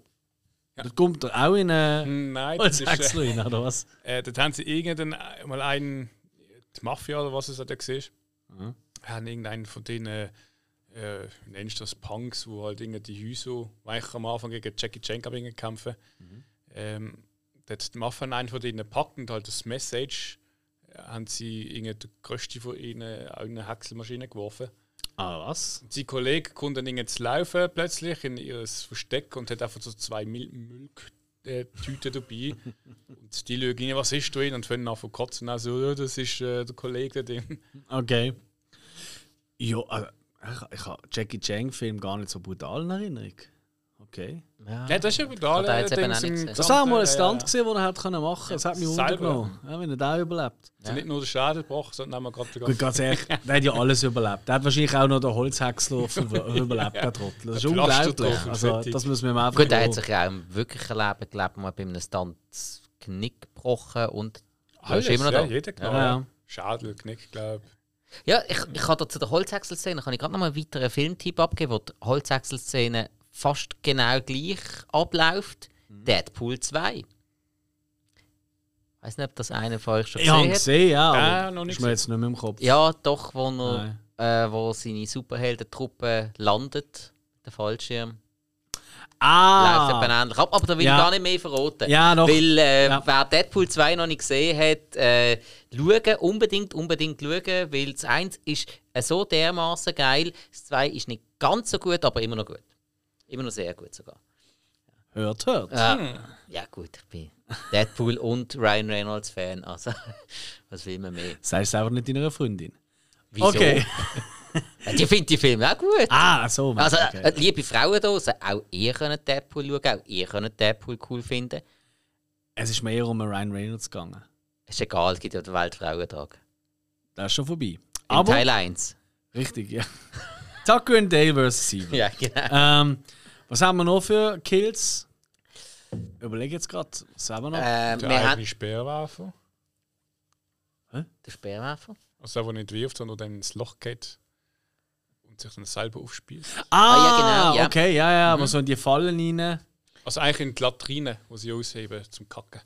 Das kommt er auch in äh, Nein, als das ist, Häcksler rein, oder was? *laughs* äh, dort haben sie irgendeinen, äh, mal einen, die Mafia oder was es da war, Mhm. haben irgendeinen von denen, äh, nennst du das, Punks, wo halt irgendwie die Häuser, eigentlich am Anfang gegen Jackie Chan glaub ich, kämpfen. Mhm. Ähm, die Mafia einen von denen packt und halt das Message äh, haben sie der größte von ihnen in eine Häckselmaschine geworfen. Ah, was? Und sein Kollege kommt dann irgendwie zu laufen plötzlich in ihr Versteck und hat einfach so zwei Mil Milchtüten dabei. *laughs* und die schauen rein, was ist drin und fangen an zu kotzen. Also, ja, das ist äh, der Kollege da drin. Okay. Ja, also, ich, ich habe Jackie Chan-Film gar nicht so brutal in Erinnerung. Okay. ja. Ja, das ist ja brutal. Hat er jetzt äh, auch. Das war auch mal ein gesamten, Stunt, gewesen, den er können machen konnte. Das hat mich wundern ja, wenn er da überlebt. Also nicht nur der Schädel gebrochen, sondern haben wir gerade den Gut, ganz ehrlich, der hat ja alles überlebt. Der hat wahrscheinlich auch noch den Holzhäcksler über- *laughs* überlebt, der Trottel. Das ist unglaublich. Also, das müssen wir ihm einfach Gut, er hat sich ja auch im wirklichen Leben gelebt, mal bei einem Stunt das Knick gebrochen und er Alles, ist immer noch ja, da. jeder genau. Ja, ja. Schädel, Knick, glaube Ja, ich, ich kann da zu der Holzhäcksel-Szene kann ich gerade noch mal einen weiteren Filmtipp abgeben, wo die Holzhäcksel-Szene fast genau gleich abläuft. Mhm. Deadpool 2. Ich weiß nicht, ob das einer von euch schon Ich habe gesehen ihn hat. gesehen, ja. Aber noch nicht ist mir jetzt nicht mehr im Kopf. Ja, doch, wo, er, äh, wo seine Superheldentruppe landet, der Fallschirm. Ah! Läuft etwa ähnlich ab, aber da will Ja. ich gar nicht mehr verraten. Ja, doch. Weil, äh, Ja. wer Deadpool 2 noch nicht gesehen hat, äh, schauen, unbedingt, unbedingt schauen, weil das 1 ist äh, so dermaßen geil, das 2 ist nicht ganz so gut, aber immer noch gut. Immer noch sehr gut sogar. Hört, hört. Ja, ja gut, ich bin Deadpool und Ryan Reynolds Fan, also *laughs* was will man mehr? Das heißt einfach nicht deiner Freundin. Wieso? Okay. *laughs* Ja, Die findet die Filme auch gut. Ah, so. Also, okay. äh, liebe Frauen da auch ihr könnt Deadpool schauen, auch ihr könnt Deadpool cool finden. Äh. Es ist mehr um Ryan Reynolds gegangen. Ist egal, es gibt ja den Weltfrauentag. Das ist schon vorbei. In Teil 1. richtig, ja. *laughs* Taco and Dale vs. Sieben. Ja, genau. Ähm, was haben wir noch für Kills? Überlege jetzt gerade, was haben wir noch? Ähm, Der wir haben eigene Speerwerfer. den Speerwerfer. Also der, der nicht wirft, sondern dann ins Loch geht und sich dann selber aufspielt. ah, ja, genau, ja. okay, ja, ja, aber so in die Fallen rein. Also eigentlich in die Latrine, die sie ausheben zum Kacken.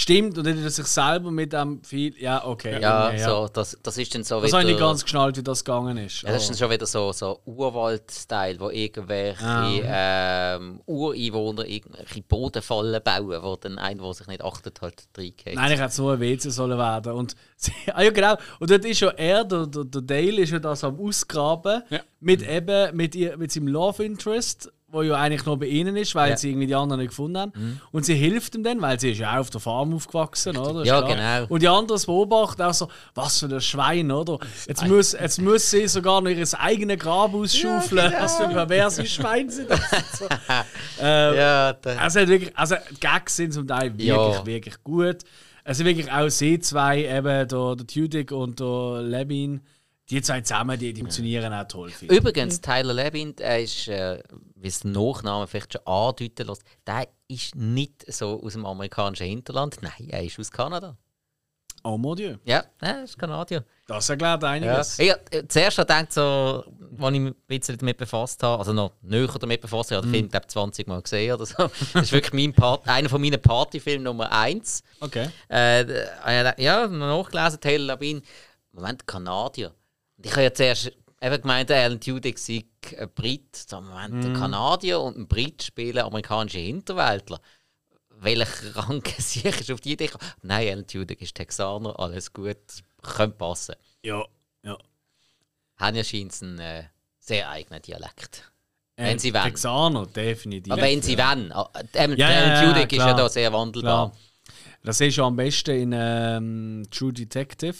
Stimmt, und dann hat er sich selber mit dem viel. Ja, okay. Ja, okay, so, das, das ist dann so Das habe ich nicht wieder- ganz geschnallt, wie das gegangen ist. Ja, das ist dann schon wieder so, so Urwald-Style, wo irgendwelche Ah. ähm, Ureinwohner irgendwelche Bodenfallen bauen, wo dann einer, der sich nicht achtet, halt reingeht. Nein, ich hätte so ein WC sollen werden. Und, *laughs* ah ja, genau. Und dort ist ja er, der, der, der Dale, ist ja das am Ausgraben Ja. mit, eben, mit, ihr, mit seinem Love Interest, wo ja eigentlich noch bei ihnen ist, weil Ja. sie irgendwie die anderen nicht gefunden haben. Und sie hilft ihm dann, weil sie ist ja auch auf der Farm aufgewachsen, oder? Ist Ja, genau. Und die anderen beobachten auch so, was für ein Schwein, oder? Jetzt muss, jetzt muss sie sogar noch ihr eigenes Grab ausschaufeln. Was für ein perverse Schwein sind das? *laughs* so. ähm, ja, da, also, wirklich, also die Gags sind zum Teil wirklich, Ja. wirklich gut. Also wirklich auch sie zwei, eben der, der Tudyk und der Levin, die zwei zusammen, die, die funktionieren auch toll. Übrigens, Tyler Levin, der ist, äh, wie es der Nachname vielleicht schon andeuten lässt, der ist nicht so aus dem amerikanischen Hinterland. Nein, er ist aus Kanada. Oh mon Dieu, Ja, er ist Kanadier. das erklärt Ja. einiges. Ich hab äh, zuerst habe ich gedacht, so, als ich mich ein bisschen damit befasst habe, also noch näher damit befasst, ich habe den Film glaube 20 Mal gesehen oder so. *laughs* Das ist wirklich mein Part, einer von meinen Partyfilmen Nummer 1. Okay. Äh, habe ich gedacht, ja, noch nachgelesen, Taylor Labine. Moment, Kanadier. Ich habe ja zuerst eben gemeint, Alan Tudyk sei ein Brit. So, Moment, ein Kanadier und ein Brit spielen amerikanische Hinterwäldler. Welcher *laughs* Rang *laughs* sich ist auf die Idee gekommen? Nein, Alan Tudyk ist Texaner, alles gut, könnte passen. Ja, ja. Haben ja scheint einen äh, sehr eigenen Dialekt. Äh, Wenn sie wollen. Texaner, definitiv. Aber wenn sie wollen. Äh, Alan Ja, ja, ja, Tudyk ist ja da sehr wandelbar. Klar. Das ist ja am besten in ähm, True Detective,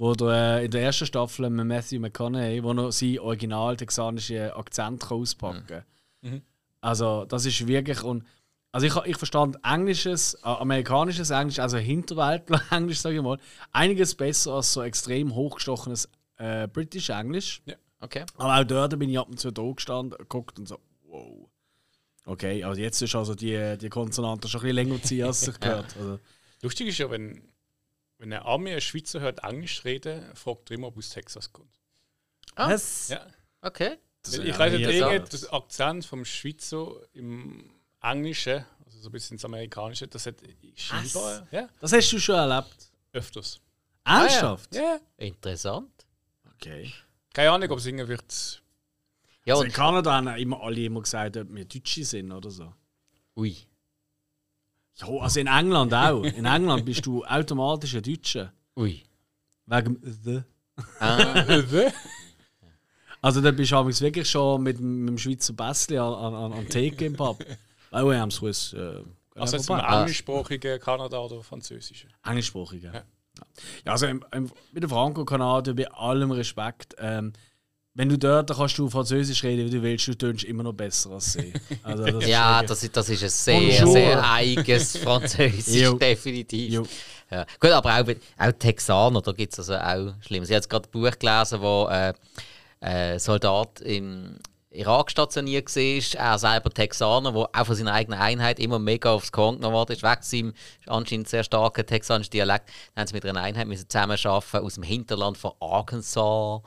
wo der, äh, in der ersten Staffel mit Matthew McConaughey, wo er seinen original texanischen Akzent kann auspacken kann. Mhm. Also, das ist wirklich. Und, also, ich, ich verstand englisches, äh, amerikanisches Englisch, also Hinterwäldler-Englisch, *laughs* sage ich mal, einiges besser als so extrem hochgestochenes äh, British Englisch. Okay. Aber auch dort bin ich ab und zu da gestanden, geguckt und so, wow. Okay, also jetzt ist also die, die Konsonanten schon ein bisschen länger ziehen, als ich *laughs* gehört. Also, Lustig ist ja, wenn, wenn eine Armee ein Schweizer hört Englisch reden, fragt er immer, ob er aus Texas kommt. Ah. was? Ja. Okay. Das ich weiß nicht, ja irgendwie interessant. der Akzent vom Schweizer im Englischen, also so ein bisschen ins Amerikanische, das hat scheinbar ja, Das hast du schon erlebt. öfters. Ernsthaft? Ja. Interessant. Okay. Keine Ahnung, ob es irgendwie wird. Ja, Also in Kanada haben immer alle immer gesagt, ob wir Deutsche sind oder so. ui. Ja, also in England auch. In England bist du automatisch ein Deutscher. Ui. Wegen the. Ah, *laughs* Also da bist du wirklich schon mit, dem- mit dem Schweizer Bässli an, an, an, Theke im Pub. Oh, wir haben Swiss. Äh, Also jetzt im. Ah. englischsprachigen Kanada oder französischen. Englischsprachig, ja. Ja. also im, im, mit der Franco-Kanadier, bei allem Respekt, ähm, wenn du dort dann kannst du Französisch reden, wie du willst, du tönst immer noch besser als sie. Also, das *laughs* ist ja, wirklich- das, ist- das ist ein sehr, Bonjour. sehr eigenes *laughs* Französisch, definitiv. Jo. Ja. Gut, aber auch, auch Texaner, da gibt es also auch Schlimmes. Ich habe jetzt gerade ein Buch gelesen, wo äh, ein Soldat im Irak stationiert war, er selber Texaner, der auch von seiner eigenen Einheit immer mega aufs Korn genommen worden ist, wegen seinem anscheinend sehr starken texanischen Dialekt. Dann haben sie mit einer Einheit müssen zusammenarbeiten aus dem Hinterland von Arkansas.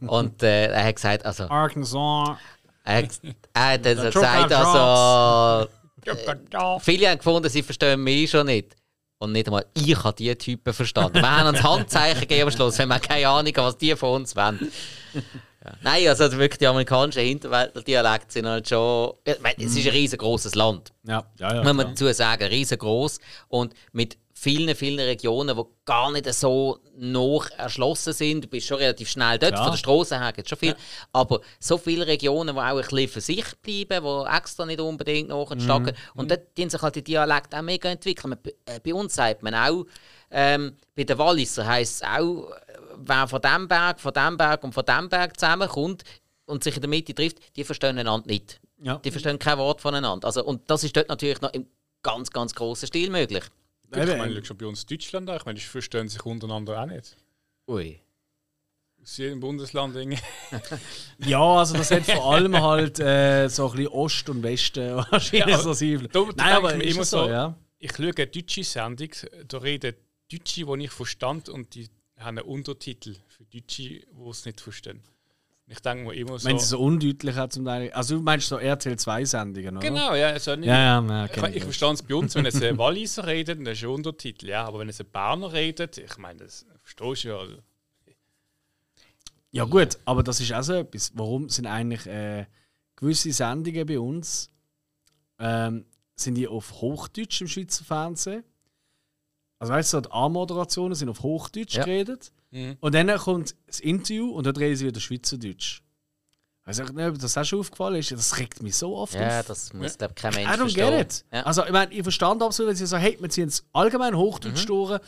*laughs* Und äh, er hat gesagt, also, Arkansas. er, hat- er hat dann so Trucker gesagt, also, *laughs* viele haben gefunden, sie verstehen mich schon nicht. Und nicht einmal ich habe diese Typen verstanden. Wir haben uns *laughs* Handzeichen gegeben am Schluss, wenn wir keine Ahnung haben, was die von uns wollen. Ja. Nein, also wirklich die amerikanischen Hinterwäldler-Dialekte sind halt schon. Ich meine, es ist ein riesengroßes Land, Ja, ja, ja. muss man klar. dazu sagen, riesengroß und mit vielen, vielen Regionen, die gar nicht so noch erschlossen sind. Du bist schon relativ schnell dort, Klar. von der Straße her gibt schon viel. Aber so viele Regionen, die auch ein bisschen für sich bleiben, die extra nicht unbedingt nach in die Stadt gehen. Und dort tun sich halt die Dialekte auch mega entwickeln. Man- äh, Bei uns sagt man auch, ähm, bei den Walliser heisst es auch, wer von dem Berg, von dem Berg und von dem Berg zusammenkommt und sich in der Mitte trifft, die verstehen einander nicht. Ja. Die verstehen kein Wort voneinander. Also, und das ist dort natürlich noch im ganz, ganz grossen Stil möglich. Ich meine, schon bei uns in Deutschland an. Ich meine, die verstehen sich untereinander auch nicht. Ui. Aus jedem Bundesland irgendwie. *laughs* Ja, also das hat vor allem halt äh, so ein bisschen Ost und Westen *laughs* wahrscheinlich Ja, so sein. da- da Nein, aber ich immer so, so, ja. Ich schaue eine deutsche Sendung, da reden Deutsche, die ich verstand, und die haben einen Untertitel für Deutsche, die es nicht verstehen. Ich denke mir immer so. Wenn sie so undeutlich hat zum Teil. Also du meinst so RTL 2 Sendungen, oder? genau, ja. Also nicht, Ja, ja, ich, ich ich. verstehe es bei uns, wenn es ein Walliser redet, dann ist ein Untertitel, ja. Aber wenn es ein Berner redet, ich meine, das verstehst du ja. Also. Ja gut, aber das ist auch so etwas. Warum sind eigentlich äh, gewisse Sendungen bei uns ähm, sind die auf Hochdeutsch im Schweizer Fernsehen? Also weißt du, so die A-Moderationen sind auf Hochdeutsch Ja. geredet. Mhm. Und dann kommt das Interview und dann reden sie wieder Schweizerdeutsch. Also ich weiß nicht, ob das auch schon aufgefallen ist. Das regt mich so oft Ja, auf. das muss, glaube kein Mensch I don't verstehen. get it. Ja. Also, ich meine, ich verstand absolut, wenn sie sagen, hey, wir ziehen es allgemein Hochdeutsch Mhm. durch,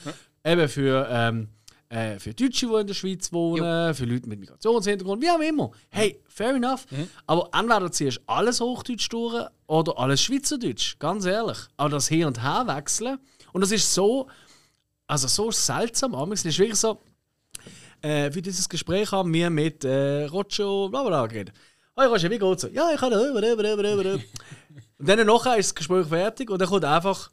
eben für, ähm, äh, für Deutsche, die in der Schweiz wohnen, für Leute mit Migrationshintergrund, wie auch immer. Hey, fair enough. Mhm. Aber entweder ziehst du alles Hochdeutsch durch oder alles Schweizerdeutsch, ganz ehrlich. Aber das Hin- und Her wechseln, und das ist so, also so seltsam, es ist wirklich so, äh, wie dieses Gespräch haben wir mit äh, Roger bla bla geredet. Hey Roger, wie geht's? Ja, ich habe Und dann nachher ist das Gespräch fertig und dann kommt einfach,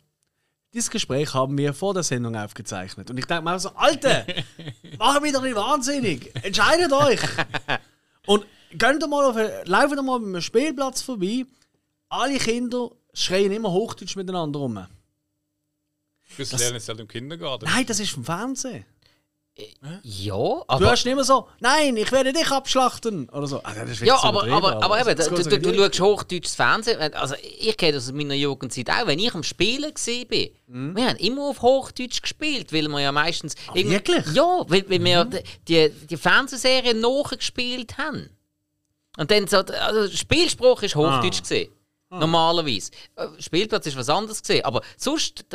dieses Gespräch haben wir vor der Sendung aufgezeichnet. Und ich denke mir so, Alter, *laughs* mach mich doch nicht wahnsinnig. Entscheidet euch. Und geht mal auf, lauft mal mit einem Spielplatz vorbei. Alle Kinder schreien immer Hochdeutsch miteinander rum. Das lernen sie halt im Kindergarten. Nein, das ist vom Fernsehen. Ja, Du aber. hörst nicht immer so, nein, ich werde dich abschlachten. Oder so. Ah, das ist Ja, aber, aber, aber eben, das du, du, du richtig. schaust hochdeutsches Fernsehen. Also, ich kenne das aus meiner Jugendzeit auch. Wenn ich am Spielen war, Mhm. wir haben immer auf Hochdeutsch gespielt, weil wir ja meistens. irgendwie- wirklich? Mhm. Ja, weil, weil wir die, die, Fernsehserien nachgespielt haben. Und dann so, also Spielspruch ist Hochdeutsch Ah. Gesehen. Normalerweise. Äh, Spielplatz ist was anderes gesehen. Aber sonst,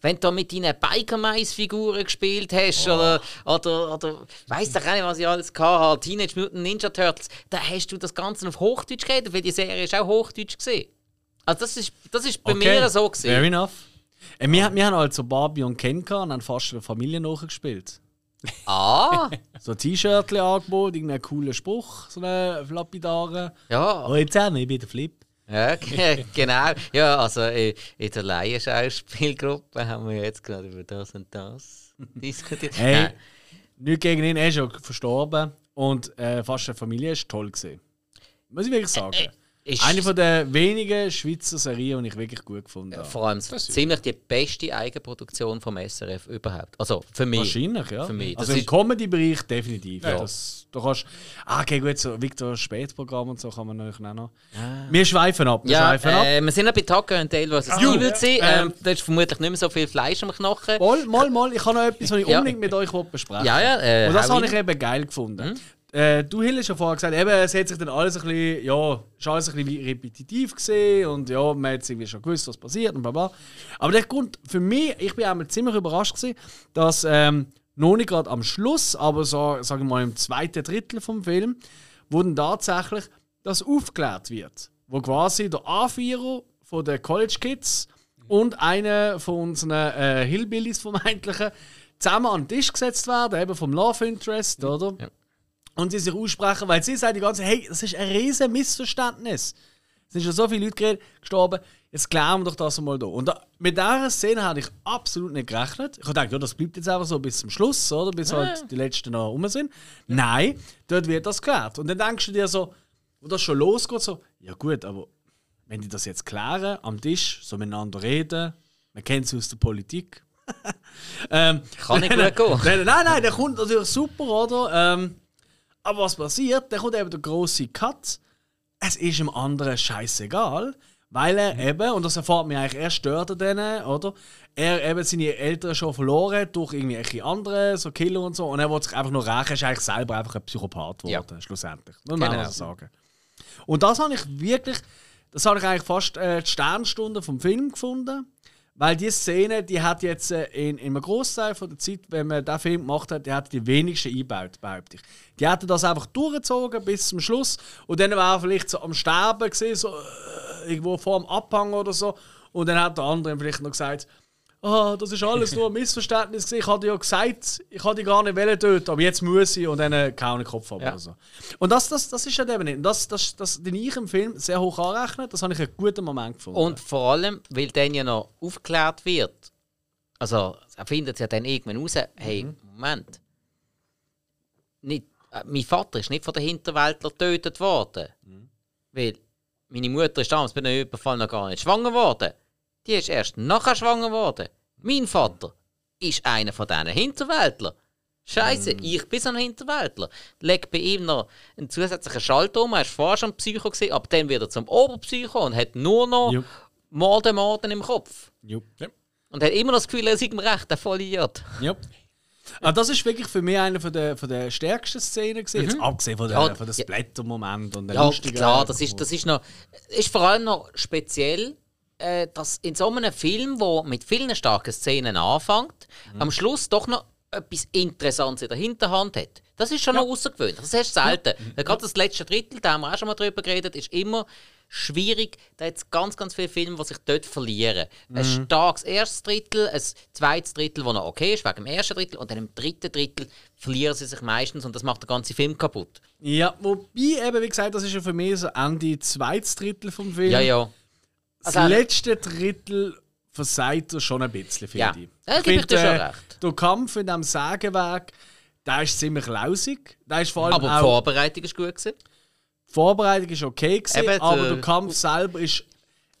wenn du da mit deinen Biker-Mais-Figuren gespielt hast Oh. oder, oder, oder weiss doch auch nicht, was ich alles hatte, Teenage Mutant Ninja Turtles, dann hast du das Ganze auf Hochdeutsch geredet, weil die Serie ist auch Hochdeutsch gesehen. Also das ist, das ist bei Okay, mir so Fair gesehen. enough. Äh, wir, wir haben also Barbie und Ken und haben fast eine Familie nachgespielt. Ah, *laughs* So ein T-Shirt angeboten, irgendeinen coolen Spruch, so einen lapidaren. ja. Oh, jetzt zusammen, ich bin der Flip. Ja, ge- *laughs* genau. Ja, also in, in der Laienschauspielgruppe haben wir jetzt gerade über das und das *laughs* diskutiert. Hey, Nein. nicht gegen ihn, er ist schon verstorben. Und äh, fast eine Familie war toll. Gewesen. Muss ich wirklich sagen. Ist Eine von der wenigen Schweizer Serien, die ich wirklich gut gefunden habe. vor allem ziemlich die beste Eigenproduktion vom SRF überhaupt. Also für mich. Wahrscheinlich, ja. Für mich. Das Also im ist- Comedy-Bereich definitiv. Ja. Das, du kannst, ah, okay, gut, so Victor Spätprogramm und so kann man natürlich auch noch. Wir schweifen ab. Wir Ja, schweifen ab. äh, wir sind noch bei Tucker und Dale vs. Evil. gewesen. ähm, Ähm, da ist vermutlich nicht mehr so viel Fleisch am Knochen. Mal, mal, mal, ich habe noch etwas, was ich Ja. unbedingt mit euch besprechen Ja, ja, äh, Und das habe ich eben geil gefunden. Äh, du, Hill, hast ja vorher gesagt, eben, es hat sich dann alles ein bisschen, ja, ist alles ein bisschen repetitiv gesehen und ja, man hat irgendwie schon gewusst, was passiert und bla bla. Aber der Grund für mich, ich bin einmal ziemlich überrascht gewesen, dass ähm, noch nicht gerade am Schluss, aber so, sagen wir mal im zweiten Drittel vom Film, wo dann tatsächlich das aufgeklärt wird. Wo quasi der Anführer von den College Kids und einer von unseren äh, Hillbillies vermeintlichen zusammen an den Tisch gesetzt werden, eben vom Love Interest, oder? Und sie sich aussprechen, weil sie sagen die ganze Zeit, hey, das ist ein riesen Missverständnis. Es sind schon so viele Leute gestorben, jetzt klären wir doch das mal da. Und da, mit dieser Szene hatte ich absolut nicht gerechnet. Ich habe gedacht, ja, das bleibt jetzt einfach so bis zum Schluss, oder? Bis halt die letzten noch rum sind. Nein, dort wird das geklärt. Und dann denkst du dir so, wo das schon losgeht, so, ja gut, aber wenn die das jetzt klären, am Tisch, so miteinander reden, man kennt es aus der Politik. *laughs* ähm, Kann nicht gut gehen. *laughs* Nein, nein, nein, der kommt natürlich super, oder? Ähm, aber was passiert? Dann kommt eben der große Cut. Es ist dem anderen scheißegal, weil er eben, und das erfahrt man eigentlich erst dort denen, oder? Er eben seine Eltern schon verloren durch irgendwelche andere, so Killer und so, und er wollte sich einfach nur rächen, er ist eigentlich selber einfach ein Psychopath geworden, Ja. schlussendlich. Man Genau. auch so sagen. Und das habe ich wirklich, das habe ich eigentlich fast äh, die Sternstunde vom Film gefunden. Weil die Szene, die hat jetzt äh, in, in einem Großteil von der Zeit, wenn man den Film gemacht hat, die hat die wenigsten eingebaut, behaupte ich. Die hätten das einfach durchgezogen bis zum Schluss und dann war er vielleicht so am Sterben gesehen, so äh, irgendwo vor dem Abhang oder so. Und dann hat der andere vielleicht noch gesagt, ah, das ist alles nur ein Missverständnis gewesen. Ich hatte ja gesagt, ich hatte gar nicht wollen töten, aber jetzt muss ich und dann äh, kaum den Kopf ab. Ja. Oder so. Und das, das, das ist ja eben nicht. Und Das, das, das, den ich im Film sehr hoch anrechne, das habe ich einen guten Moment gefunden. Und vor allem, weil dann ja noch aufgeklärt wird, also er findet ja dann irgendwann raus, hey, Moment, nicht, äh, mein Vater ist nicht von den Hinterwäldlern getötet worden. Weil meine Mutter ist damals bei einem Überfall noch gar nicht schwanger geworden. Die ist erst nachher schwanger geworden. Mein Vater ist einer von diesen Hinterwäldlern. Scheiße, ich bin so ein Hinterwäldler. Leg bei ihm noch einen zusätzlichen Schalter um. Er war vorher schon Psycho, gewesen, aber dann wieder zum Oberpsycho und hat nur noch Jupp. Morden, Morden im Kopf. Jupp. Und hat immer noch das Gefühl, er sei im Recht, der Vollidiot. Ja. Ah, das ist wirklich für mich eine von der, von der stärksten Szenen gewesen, jetzt abgesehen von, der, Ja, von dem ja. Splatter-Moment und der Ja, lustigen- klar, das ist, das ist noch. Ist vor allem noch speziell, äh, dass in so einem Film, der mit vielen starken Szenen anfängt, am Schluss doch noch etwas Interessantes in der Hinterhand hat. Das ist schon noch außergewöhnlich. Das du selten. Weil Gerade das letzte Drittel, da haben wir auch schon mal drüber geredet, ist immer schwierig. Da hat es ganz, ganz viele Filme, die sich dort verlieren. Ein starkes erstes Drittel, ein zweites Drittel, das noch okay ist, wegen dem ersten Drittel, und dann im dritten Drittel verlieren sie sich meistens und das macht den ganzen Film kaputt. Ja, wobei eben, wie gesagt, das ist ja für mich so Ende zweites Drittel vom Film. Ja, ja. Das Also- letzte Drittel versagt er schon ein bisschen, finde Ja. ich. Ja, gebe ich dir schon äh, recht. Der Kampf in diesem Sägenweg, der ist ziemlich lausig. Der ist vor allem Aber die auch, Vorbereitung ist gut gewesen. die Vorbereitung ist okay gewesen, Eben, aber der- der Kampf selber ist,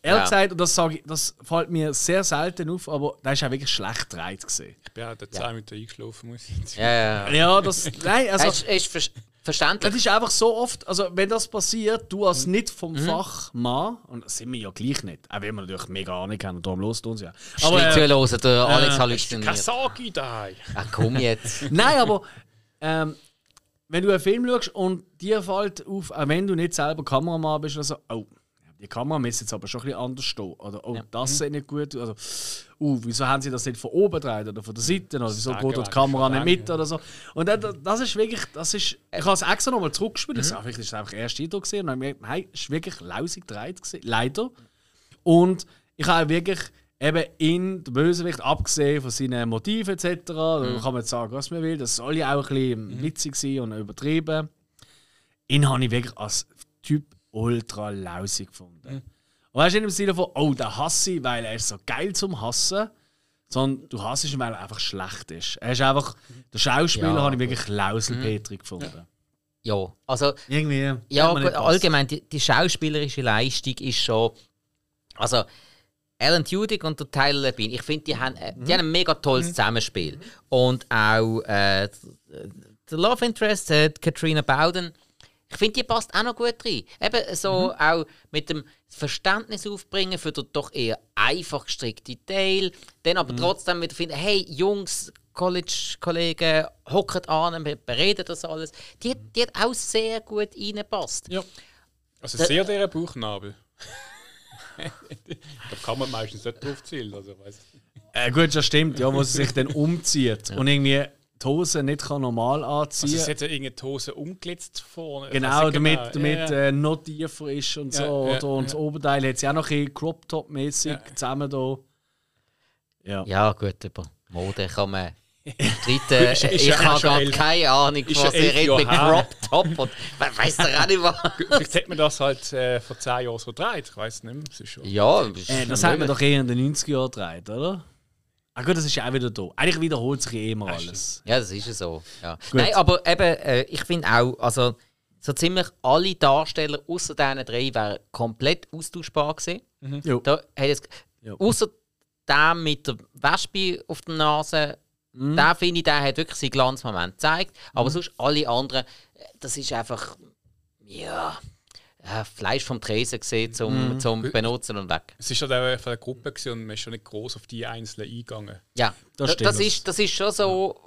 ehrlich Ja. gesagt, und das, sage ich, das fällt mir sehr selten auf, aber der ist auch wirklich schlecht gedreht gewesen. Ich bin auch der 10 Minuten eingeschlafen, muss ich sagen. Ja, ja. Ja, das, nein, also... es ist, ist verständlich. Das ist einfach so oft, also wenn das passiert, du als nicht vom Mhm. Fachmann, und das sind wir ja gleich nicht, auch wenn wir natürlich mega Ahnung haben und darum los uns ja. Aber, nicht äh, zuhören, der Alex Kein halluziniert. Sagi daheim. Ach komm jetzt. *laughs* nein, aber ähm, wenn du einen Film schaust und dir fällt auf, auch wenn du nicht selber Kameramann bist, oder so, oh, die Kamera müsste jetzt aber schon ein bisschen anders stehen. Oder, oh, das sieht nicht gut aus. Also, uh, wieso haben sie das nicht von oben gedreht oder von der Seite? Oder wieso geht die Kamera nicht mit oder so? Und dann, das ist wirklich, das ist, ich habe es extra nochmal zurückgespielt. Mhm. Vielleicht ist es einfach der erste Eindruck gesehen und dann habe ich gemerkt, nein, es ist wirklich lausig gedreht gewesen, leider. Und ich habe wirklich eben in der Bösewicht, abgesehen von seinen Motiven etc., da kann man jetzt sagen, was man will, das soll ja auch ein bisschen witzig sein und übertrieben. Ihn habe ich wirklich als Typ ultra lausig gefunden. Und weißt du, nicht im Sinne von, oh, der hasse ich, weil er ist so geil zum Hassen, sondern du hasst ihn, weil er einfach schlecht ist. Er ist einfach, der Schauspieler Ja, habe ich wirklich Lauselpetri gefunden. Ja, also Irgendwie. ja, allgemein, die, die schauspielerische Leistung ist schon. Also, Alan Tudyk und der Tyler Labine, ich finde, die, haben, äh, die haben ein mega tolles Zusammenspiel. Und auch äh, der Love Interest, äh, Katrina Bowden, ich finde, die passt auch noch gut rein. Eben so auch mit dem Verständnis aufbringen für den doch eher einfach gestrickte Teil. Dann aber trotzdem wieder finden, hey, Jungs, College-Kollegen, hocken an, wir bereden das alles. Die, die hat auch sehr gut reingepasst. Ja. Also Da- sehr der Bauchnabel. *laughs* da kann man meistens nicht drauf zielen. Also. Äh, gut, das stimmt, ja, wo sie sich dann umzieht und irgendwie die Hose nicht kann normal anziehen Also, sie hat ja irgendeine die Hose umgelitzt vorne. Ich Genau, damit, genau. damit Ja, ja. Äh, noch tiefer ist und so. Ja, ja, oder, und das ja. Oberteil hat sie auch noch ein bisschen Crop-Top-mäßig Ja. zusammen da. Ja. Ja, gut, über Mode kann man *laughs* streiten. Ist- ist ich habe schon gar elf- keine Ahnung, was elf redet mit Jahre her. Crop Top und we- weiss doch auch nicht was. *laughs* Vielleicht hat man das halt äh, vor 10 Jahren so gedreht. Ich weiß nicht mehr. Schon Ja, Äh, das hat man doch eher in den 90er Jahren gedreht, oder? Ah gut, das ist ja auch wieder da. Eigentlich wiederholt sich eh immer alles. Ja, das ist ja so. Ja. Nein, aber eben, äh, ich finde auch, also so ziemlich alle Darsteller außer diesen drei wären komplett austauschbar gewesen. Jo. Da hat es, Ja. Außer der mit der Wespe auf der Nase, Mhm. der finde ich, der hat wirklich seinen Glanzmoment gezeigt. Aber sonst alle anderen, äh, das ist einfach, ja, äh, Fleisch vom Tresen gesehen zum, Mhm. zum Benutzen und weg. Es ist halt auch von der Gruppe gewesen und man ist schon nicht groß auf die Einzelnen eingegangen. Ja, Das das, stimmt. das, ist, das ist schon so,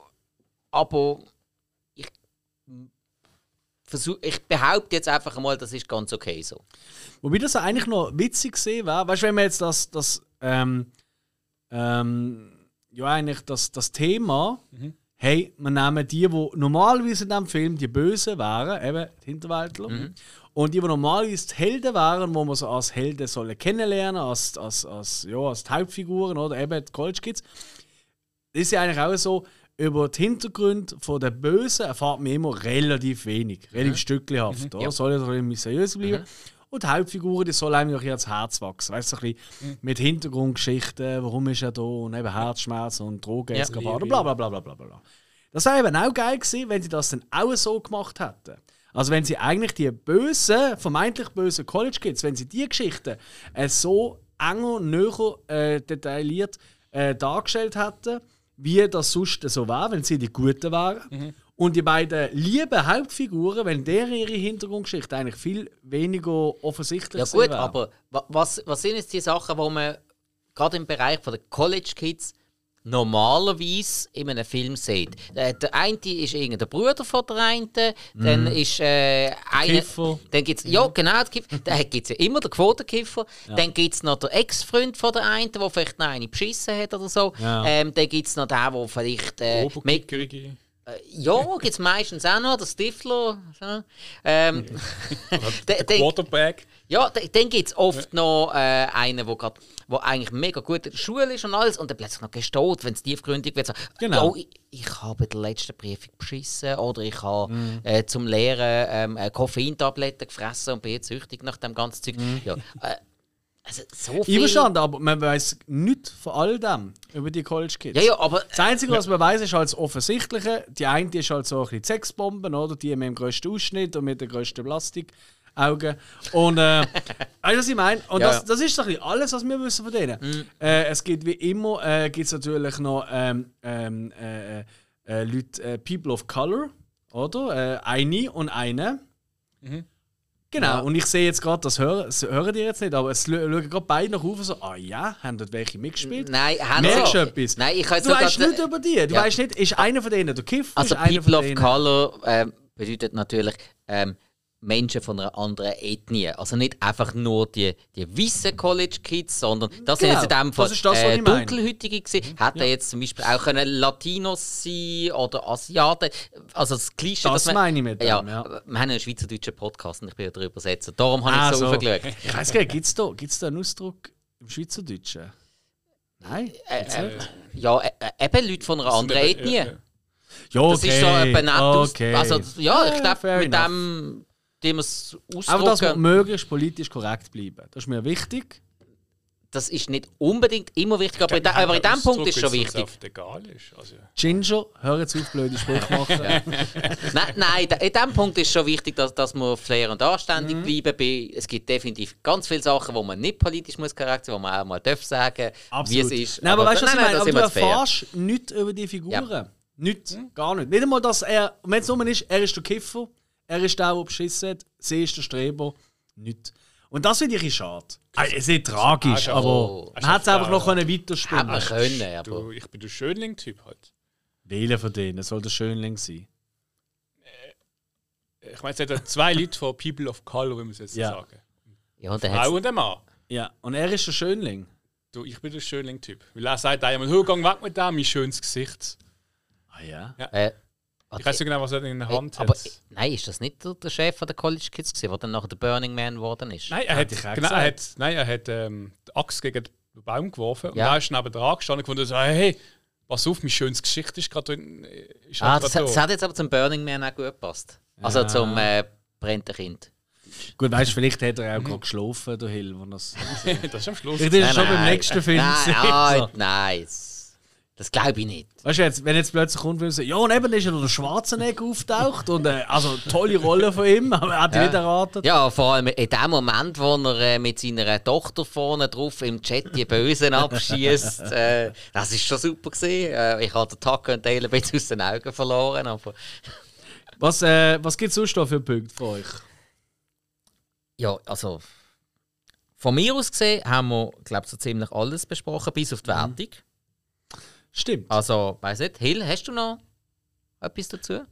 aber ich, versuch, ich behaupte jetzt einfach mal, das ist ganz okay so. Wobei das eigentlich noch witzig gesehen wäre, weißt du, wenn man jetzt das, das ähm, ähm, ja eigentlich das, das Thema hey, wir nehmen die, die normalerweise in diesem Film die Bösen wären, eben die Hinterwäldler, und die, die normalerweise die Helden wären, wo man so als Helden sollen kennenlernen, als, als, als, ja, als die Hauptfiguren oder eben die College Kids. Das ist ja eigentlich auch so, über die Hintergründe der Bösen erfahrt man immer relativ wenig, relativ stückchenhaft. Oder? Soll ja doch ein bisschen mysteriös bleiben. Und die Hauptfigur, die soll einem auch ans Herz wachsen. Weißt du, so ein bisschen mit Hintergrundgeschichten, warum ist er da und eben Herzschmerzen und Drogeneskapaden, bla bla bla bla bla bla. Das wäre eben auch geil gewesen, wenn sie das dann auch so gemacht hätten. Also wenn sie eigentlich die bösen, vermeintlich bösen College Kids, wenn sie die Geschichten äh, so enger, näher, äh, detailliert äh, dargestellt hätten, wie das sonst so wäre, wenn sie die Guten wären. Und die beiden lieben Hauptfiguren, wenn deren ihre Hintergrundgeschichte eigentlich viel weniger offensichtlich Ja gewesen gut, aber wa- was, was sind jetzt die Sachen, wo man gerade im Bereich von der College Kids normalerweise in einem Film sieht? Der, der eine ist irgendein Bruder von der einen, dann ist äh, einer... Kiffer. Dann gibt's, ja, genau, der Kiffer. Dann gibt es ja immer den Quotenkiffer. Dann gibt es noch den Ex-Freund von der einen, der vielleicht noch eine beschissen hat oder so. Ja. Ähm, dann gibt es noch den, der vielleicht... Äh, ja, gibt es meistens auch noch, der Stifler. Ähm, *laughs* dann- Quarterback. Ja, dann gibt es oft noch äh, einen, grad, wo eigentlich mega gut in der Schule ist und alles und dann plötzlich noch gestaut, wenn es tiefgründig wird. So, Genau. «Oh, ich, ich habe den letzten Prüfung beschissen oder ich habe äh, zum Lehren ähm, äh, Koffeintabletten gefressen und bin jetzt süchtig nach dem ganzen Zeug. Ja, äh, also so viel... Einverstanden, aber man weiß nichts von all dem über die College Kids. Ja, ja, aber Das Einzige, was man weiß, ist halt das Offensichtliche. Die eine ist halt so ein bisschen die Sexbomben, oder? Die mit dem grössten Ausschnitt und mit den grössten Plastikaugen. Und, äh, *laughs* weißt du, was ich meine? Und Ja, das, ja. Mhm. das ist so ein bisschen alles, was wir wissen von denen. Äh, es gibt wie immer äh, gibt's natürlich noch ähm, ähm, äh, äh, äh, Leute, äh, People of Color, oder? Eine und eine. Genau, und ich sehe jetzt gerade, das hören, das hören die jetzt nicht, aber es schauen gerade beide noch auf und so, ah ja, haben dort welche mitgespielt? Nein, haben Merkst du etwas? Nein, ich du weißt nicht über die. Du Ja. weißt nicht, ist einer von denen der Kiffer? Also People of Color ähm, bedeutet natürlich ähm, Menschen von einer anderen Ethnie. Also nicht einfach nur die, die weißen College Kids, sondern das Genau, sind jetzt in dem Fall das ist das, was äh. Dunkelhäutige gewesen. Hätten jetzt zum Beispiel auch können Latinos sein oder Asiaten. Also das Klischee, Das dass man, meine ich mit dem, ja, ja. Wir haben einen schweizerdeutschen Podcast und ich bin ja der Übersetzer. Darum habe Ah, ich so so. aufgeschaut. Ich weiß gar nicht, gibt es da, gibt's da einen Ausdruck im Schweizerdeutschen? Nein? Äh, äh, ja, äh, äh, eben Leute von einer anderen Ethnie. ja, ja. Ja, Das ist so ein benannt aus. okay. Also, ja, ich Ja, glaube, fair mit enough. dem, dem es Aber dass wir ausdrücken, möglichst politisch korrekt bleiben. Das ist mir wichtig. das ist nicht unbedingt immer wichtig, aber, in, de, Wir haben aber in einen dem Punkt ist schon wenn's uns wichtig. egal ist. Also, Ginger, hör jetzt auf, blöde Sprüche *laughs* machen. nein, nein, in dem Punkt ist schon wichtig, dass, dass wir fair und anständig Mhm. bleiben. Es gibt definitiv ganz viele Sachen, wo man nicht politisch muss korrekt sein, wo man auch mal darf sagen, wie es ist. Nein, aber, weißt du, was ich nein, meine? da Aber sind du erfährst nichts über die Figuren. Ja. Nichts, gar nicht. Nicht einmal, dass er, wenn es nur ist, er ist der Kiffer, er ist der, der beschissen hat, sie ist der Streber. Nichts. Und das finde ich schade. Ah, Es ist nicht tragisch, Ah, aber oh. man hätte es einfach noch Ja. können weiterspielen können. können, aber... du, ich bin der Schönling-Typ halt. Wählen von denen soll der Schönling sein. Ich meine, es hat ja zwei Leute von People of Color, wie man es jetzt Ja. sagen. Ja, und Frau hat's, und ein Mann. Ja, und er ist der Schönling. Du, ich bin der Schönling-Typ. Weil er sagt einmal, hey, gang weg mit dem, mein schönes Gesicht. Ah ja? äh, Ich weiß nicht genau, was er in der Hand aber, hat. nein, ist das nicht der, der Chef von der College Kids gewesen, der dann nachher der Burning Man geworden ist? Nein, er hat, ich genau, er hat, gesagt. nein, er hat ähm, die Axt gegen den Baum geworfen und Ja. er ist neben dran gestanden und gefunden, so, hey, pass auf, mein schönes Gesicht ist gerade drin. Ist Ah, halt das, grad das da. hat jetzt aber zum Burning Man auch gut gepasst. Also Ja. zum äh, brennenden Kind. Gut, weißt du, vielleicht hat er auch gerade geschlafen, der Hill. Wo das *laughs* das ist am Schluss. Vielleicht ist schon beim nächsten Film. Nein, ah, so. nein das, glaube ich nicht. Weißt du, jetzt, wenn jetzt plötzlich kommt, will sagen, ja, und eben ist ja der Schwarzenegger auftaucht und äh, also tolle Rolle von ihm, *laughs* aber er hat Ja. nicht erwartet. Ja, vor allem in dem Moment, wo er äh, mit seiner Tochter vorne drauf im Chat die Bösen abschießt, äh, das ist schon super gesehen. Äh, ich habe den Tucker und Dale ein bisschen aus den Augen verloren, aber *laughs* Was, äh, was gibt es sonst noch für Punkte für euch? ja, also von mir aus gesehen haben wir, glaube ich, so ziemlich alles besprochen, bis auf die Wertung. Stimmt. Also, weiß nicht, Hill, hast du noch etwas dazu?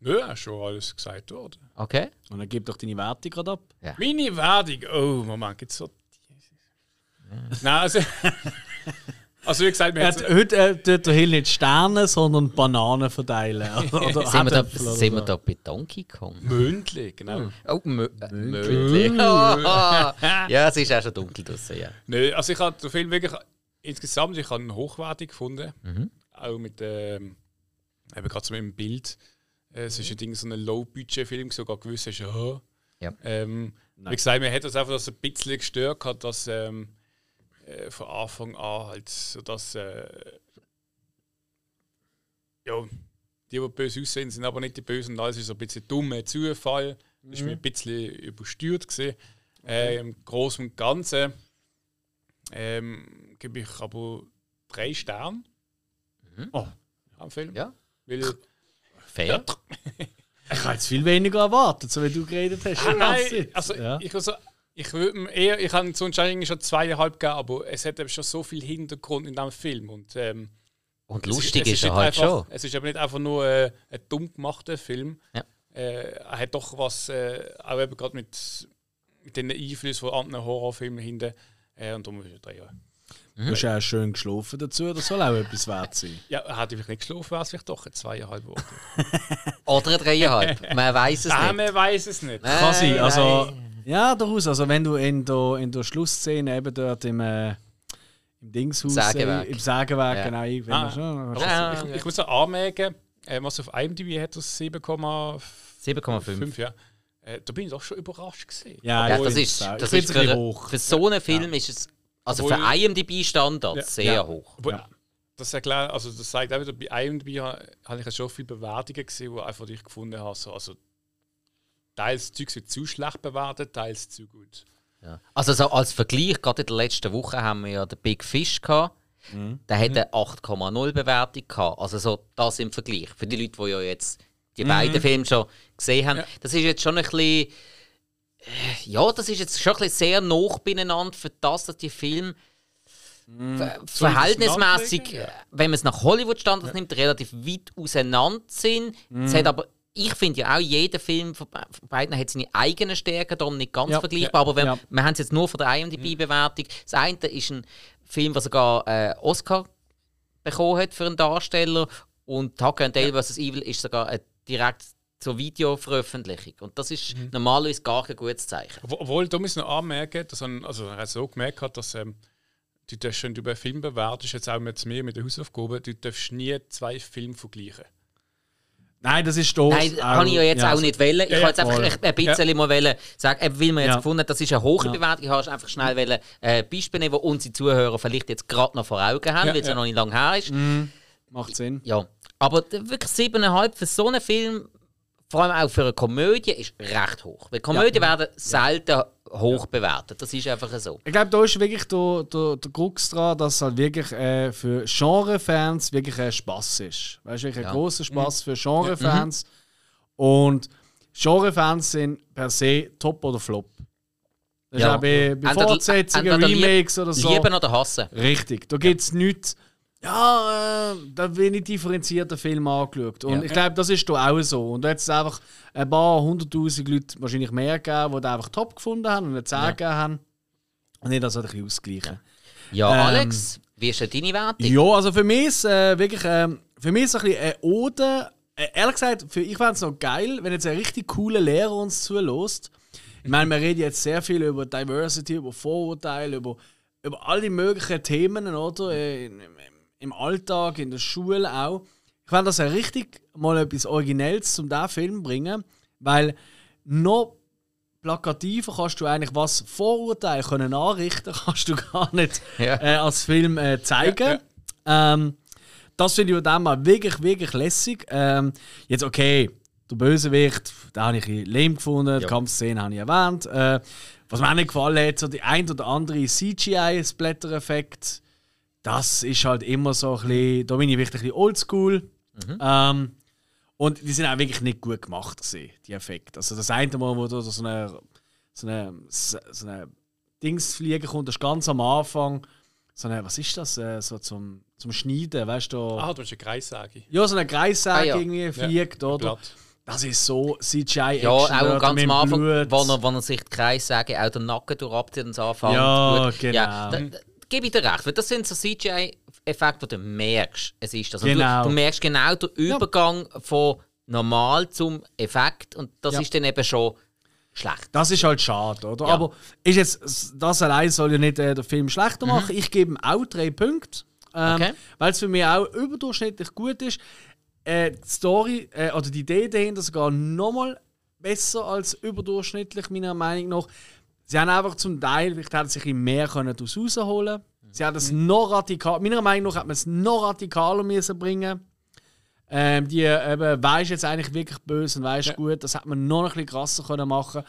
Nö, ist schon alles gesagt worden. Okay. Und dann gib doch deine Wertung gerade ab. Meine Wertung. Oh, Moment, gibt's so. Nein, also. *laughs* Also wie gesagt, wir haben hat, heute äh, tut der Hill nicht Sterne, sondern Bananen verteilen. *laughs* Oder, oder Sind wir, da, oder sind wir da bei Donkey Kong? Mündli, genau. Oh, Mö äh, Möndli. *laughs* ja, es ist auch schon dunkel draußen, ja. Nö, also ich habe den Film wirklich insgesamt, ich habe ihn hochwertig gefunden. Auch mit ähm, eben gerade so mit dem Bild. Äh, Es ist ein Ding, so ein Low-Budget-Film, sogar gewusst hast, ja. Ja. Ähm, wie gesagt, mir hat das einfach das ein bisschen gestört, hat, dass ähm, äh, von Anfang an halt so dass äh, ja, die, die böse aussehen, sind aber nicht die Bösen. Alles ist so ein bisschen dummer Zufall. Das ist mir ein bisschen übersteuert gesehen. Äh, Im Großen und Ganzen ähm, gebe ich aber drei Sterne Oh, am Film. Ja. Weil, Fair. ich habe jetzt viel weniger erwartet, so wie du geredet hast. Ah, nein, also ja. ich, also, ich würde eher, ich habe sonst eigentlich schon zweieinhalb gegeben, aber es hat eben schon so viel Hintergrund in diesem Film. Und, ähm, Und es lustig es ist er halt einfach, schon. Es ist aber nicht einfach nur äh, ein dumm gemachter Film. Ja. Äh, er hat doch was, äh, auch eben gerade mit, mit den Einflüssen von anderen Horrorfilmen hinten. Äh, und darum ist er drei Jahre. Du hast ja auch schön geschlafen dazu, das soll auch etwas wert sein. *laughs* Ja, hätte ich nicht geschlafen, wäre es vielleicht doch ein zweieinhalb Wochen. *laughs* Oder ein dreieinhalb. Man weiß es ah, nicht. man weiß es nicht. Kann sein, Nein, also... nein. Ja, durchaus. Also wenn du in der, in der Schlussszene eben dort im, äh, im Dingshaus, Sägewerk. Äh, im Sägewerk, Ja. genau, irgendwann Ah. schon, Ja, ich, ich muss noch anmerken, äh, was auf IMDb hat das 7,5 7,5. ja. Äh, da bin ich doch schon überrascht gesehen. Ja, Ja, ich das ist, ich das ist ein bisschen für, hoch. für so einen Film ist es, also für Obwohl- IMDb-Standards Ja. sehr Ja. hoch. Ja. das erklärt, also das zeigt auch wieder, bei IMDb ha- habe ich ja schon viele Bewertungen gesehen, die einfach ich gefunden habe. So, also teils Zeug wird zu schlecht bewertet, teils zu gut. Ja. Also so als Vergleich, gerade in der letzten Woche haben wir ja den Big Fish gehabt. Mhm. Der hat eine 8,0 Bewertung gehabt. Also so das im Vergleich. Für die Leute, die ja jetzt Mhm. die beiden Filme schon gesehen haben. Ja. Das ist jetzt schon ein bisschen... Ja, das ist jetzt schon ein bisschen sehr nah beieinander für das, dass die Filme ver verhältnismäßig, Ja. äh, wenn man es nach Hollywood-Standards nimmt, relativ weit auseinander sind. Es hat aber, ich finde ja auch, jeder Film von be- von beiden hat seine eigenen Stärken, darum nicht ganz Ja. vergleichbar. Aber wenn, Ja. Wir haben es jetzt nur von der IMDb-Bewertung. Das eine ist ein Film, der sogar äh, Oscar bekommen hat für einen Darsteller und Tucker and Dale vs. Evil ist sogar eine direkt zur Videoveröffentlichung. Und das ist Mhm. normalerweise gar kein gutes Zeichen. Obwohl- da muss ich noch anmerken, dass er, also hat so gemerkt, hat, dass ähm, du darfst, wenn du über einen Film bewertest, jetzt auch mit mir mit der Hausaufgabe, du darfst nie zwei Filme vergleichen. Nein, das ist doof. Nein, kann ich ja jetzt auch nicht wählen. Ich Ja, wollte jetzt einfach voll. ein bisschen mal wählen, sagen, eben, weil wir jetzt Ja. gefunden haben, das ist eine hohe Ja. Bewertung. Ich habe einfach schnell wählen, äh, Beispiele nehmen, die unsere Zuhörer vielleicht jetzt gerade noch vor Augen haben, Ja, weil es ja ja. noch nicht lange her ist. Macht Sinn. Ja, aber wirklich 7,5 für so einen Film, vor allem auch für eine Komödie, ist recht hoch. Weil Komödien werden selten hoch bewertet. Das ist einfach so. Ich glaube, da ist wirklich der, der, der Krux dran, dass es halt wirklich äh, für Genre-Fans wirklich ein Spaß ist. Weißt du, wirklich ein Ja. großer Spaß für Genre-Fans. Und Genre-Fans sind per se top oder flop. Das Ja. ist auch bei, bei Fortsetzungen, Remakes oder so. Lieben oder hassen. Richtig. Da gibt es nichts. Ja, äh, da nicht differenzierter Film angeschaut. Und Ja. ich glaube, das ist da auch so. Und da hat es einfach ein paar hunderttausend Leute wahrscheinlich mehr gegeben, die den einfach top gefunden haben und nicht sagen gegeben haben. Und nicht das ein bisschen ausgleichen. Ja, Ähm, Alex, wie ist denn deine Wertung? Ja, also für mich ist äh, wirklich ähm, für mich ist ein bisschen eine Ode. Äh, ehrlich gesagt, für, ich fände es noch geil, wenn jetzt ein richtig cooler Lehrer uns zulässt. Ich meine, wir reden jetzt sehr viel über Diversity, über Vorurteile, über, über all die möglichen Themen, oder? Im, Alltag, in der Schule auch. Ich fände das ja richtig mal etwas Originelles zum diesen Film bringen, weil noch plakativer kannst du eigentlich was Vorurteile können anrichten, *laughs* kannst du gar nicht Ja. äh, als Film äh, zeigen. Ja, Ähm, das finde ich an dem mal wirklich, wirklich lässig. Ähm, jetzt okay, der Bösewicht, den habe ich lame gefunden, die. Kampfszene habe ich erwähnt. Äh, was mir auch nicht gefallen hat, so die ein oder andere CGI-Splatter-Effekt, das ist halt immer so ein bisschen, da bin ich wirklich ein bisschen oldschool. Ähm, und die sind auch wirklich nicht gut gemacht, gewesen, die Effekte. Also das eine Mal, wo da so eine, so eine, so eine Dingsfliege kommt, das ist ganz am Anfang. So eine, was ist das? Äh, so zum, zum Schneiden, weißt du? Ah, du hast eine Kreissage. Ja, so eine Kreissäge Ah, ja. irgendwie fliegt, oder? Blatt. Das ist so CGI-Action. Ja, auch ganz am Anfang, wo er, wo er sich die Kreis sagen, auch den Nacken durchabzieht und so anfängt. Ja, genau. Ja, da, da, gebe ich dir recht, weil das sind so CGI Effekt, wo du merkst, es ist das. Genau. Du, du merkst genau den Übergang von normal zum Effekt und das Ja. ist dann eben schon schlecht. Das ist halt schade, oder? Ja. Aber ist jetzt, das allein soll ja nicht äh, den Film schlechter machen. Ich gebe ihm auch drei Punkte. Ähm, Okay. Weil es für mich auch überdurchschnittlich gut ist. Äh, die Story äh, oder die Idee dahinter sogar nochmal besser als überdurchschnittlich, meiner Meinung nach. Sie haben einfach zum Teil, vielleicht hätten sich mehr können daraus rausholen Sie haben es noch radikal, meiner Meinung nach, hat man es noch radikaler müssen bringen ähm, die eben, wer ist jetzt eigentlich wirklich böse und wer ist gut, das hätte man noch ein bisschen krasser können machen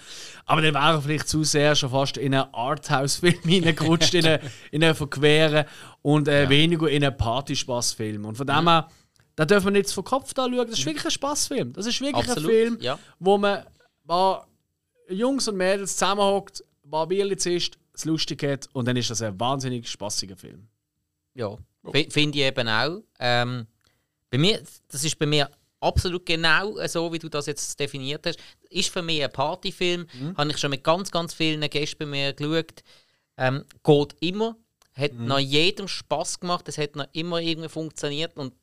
Aber dann wäre vielleicht zu sehr schon fast in einen Arthouse-Film *laughs* hineingerutscht, in einen, in einen verqueren und äh, weniger in einen Partyspaßfilm. Und von dem her, da dürfen wir nicht vom Kopf da schauen. Das ist wirklich ein Spaßfilm. Das ist wirklich Absolut, ein Film, ja. wo man ein paar Jungs und Mädels zusammenhockt, paar Bierchen isst, es lustig hat und dann ist das ein wahnsinnig spaßiger Film. Ja, F- finde ich eben auch. Ähm, bei mir, das ist bei mir absolut genau so, wie du das jetzt definiert hast. Ist für mich ein Partyfilm. Habe ich schon mit ganz, ganz vielen Gästen bei mir geschaut. Ähm, geht immer. Hat nach jedem Spaß gemacht. Es hat noch immer irgendwie funktioniert. Und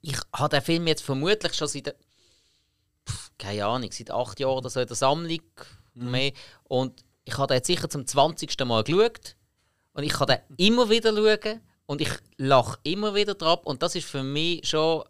ich habe den Film jetzt vermutlich schon seit, keine Ahnung, seit acht Jahren oder so in der Sammlung. Mehr. Und ich habe den jetzt sicher zum 20. Mal geschaut. Und ich kann den immer wieder schauen und ich lache immer wieder drauf. Und das ist für mich schon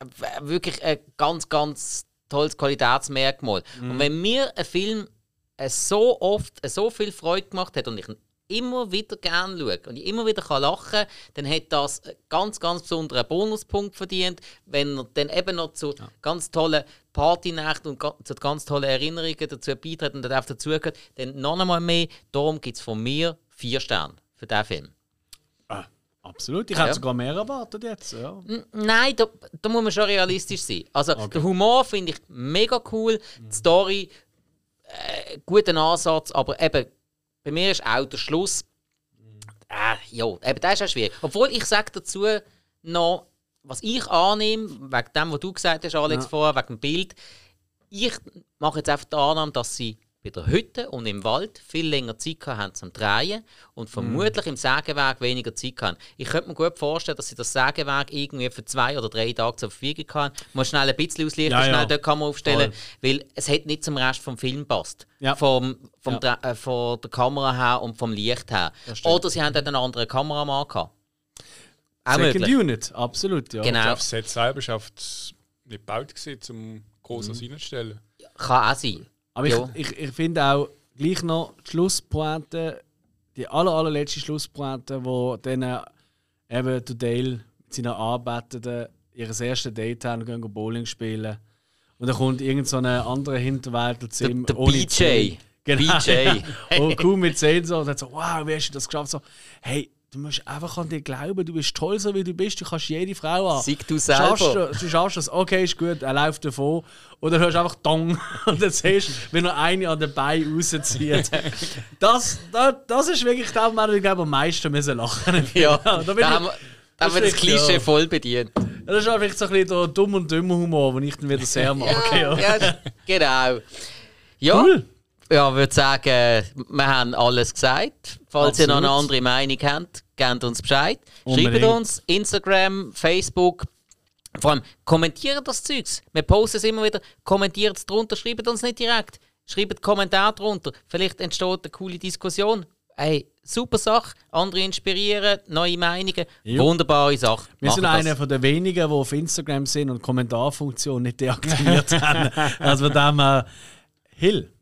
w- wirklich ein ganz, ganz tolles Qualitätsmerkmal. Und wenn mir ein Film äh, so oft äh, so viel Freude gemacht hat und ich ihn immer wieder gerne schaue und ich immer wieder kann lachen kann, dann hat das einen ganz, ganz besonderen Bonuspunkt verdient. Wenn er dann eben noch zu ganz tollen Partynächten und zu ganz tollen Erinnerungen dazu beiträgt und darauf dazugehört, dann noch einmal mehr. Darum gibt es von mir vier Sterne für diesen Film. Ah, absolut. Ich hätte Ja. sogar mehr erwartet jetzt. Ja. Nein, da, da muss man schon realistisch sein. Also, der Humor finde ich mega cool, die Story, äh, guter Ansatz, aber eben, bei mir ist auch der Schluss. Äh, ja, eben, das ist auch schwierig. Obwohl ich sage dazu noch, was ich annehme, wegen dem, was du gesagt hast, Alex, vorher, wegen dem Bild, ich mache jetzt einfach die Annahme, dass sie bei der Hütte und im Wald viel länger Zeit gehabt haben zum Drehen und vermutlich im Sägewerk weniger Zeit haben. Ich könnte mir gut vorstellen, dass sie das Sägewerk irgendwie für zwei oder drei Tage zur Verfügung haben. Man muss schnell ein bisschen auslichten, Ja, ja. schnell dort Kamera aufstellen, Voll. weil es hat nicht zum Rest vom Film passt. Ja. Vom, vom Ja. Dre- äh, von der Kamera her und vom Licht her. Oder sie haben dort einen anderen Kameramann gehabt. Auch Second möglich. Unit, absolut. Ja. Genau. Das Set selber es nicht gebaut, um groß was reinzustellen. Kann auch sein. Aber ich, ich, ich finde auch gleich noch die Schlusspointe, die aller, allerletzte Schlusspointe, wo dann äh, eben der Dale mit seinen Arbeitenden ihr erstes Date haben und gehen Bowling spielen. Und dann kommt irgend so ein anderer Hinterwäldler zu Der, ihm. der ohne BJ. Zähne. Genau. BJ. *laughs* und kaum mit 10 so und sagt so, wow, wie hast du das geschafft? So, hey, du musst einfach an dich glauben, du bist toll, so wie du bist, du kannst jede Frau an. Sei du Schaffst selber. du, du schaffst das, okay, ist gut, er läuft davon. Und dann hörst du einfach Dong *laughs* und dann siehst du, wenn er eine an den Beinen rauszieht. *laughs* Das, das, das ist wirklich der Moment, wo ich glaube, am meisten müssen lachen Ja, *laughs* da bin da ich- haben wir, da haben wir das Klischee ja. voll bedient. Das ist einfach so ein bisschen der dumm und dümmer Humor, den ich dann wieder sehr mag. Ja, Ja, genau. Ja, Cool. Ja würde sagen, wir haben alles gesagt. Falls ihr noch eine Absolut. andere Meinung habt, gebt uns Bescheid. Unbedingt. Schreibt uns Instagram, Facebook. Vor allem kommentiert das Zeugs. Wir posten es immer wieder. Kommentiert es drunter, schreibt uns nicht direkt. Schreibt einen Kommentar drunter. Vielleicht entsteht eine coole Diskussion. Hey, super Sache. Andere inspirieren, neue Meinungen. Jo. Wunderbare Sache. Wir Macht sind das. einer von den wenigen, die auf Instagram sind und die Kommentarfunktion nicht deaktiviert haben. *laughs* Also von dem her, Hill.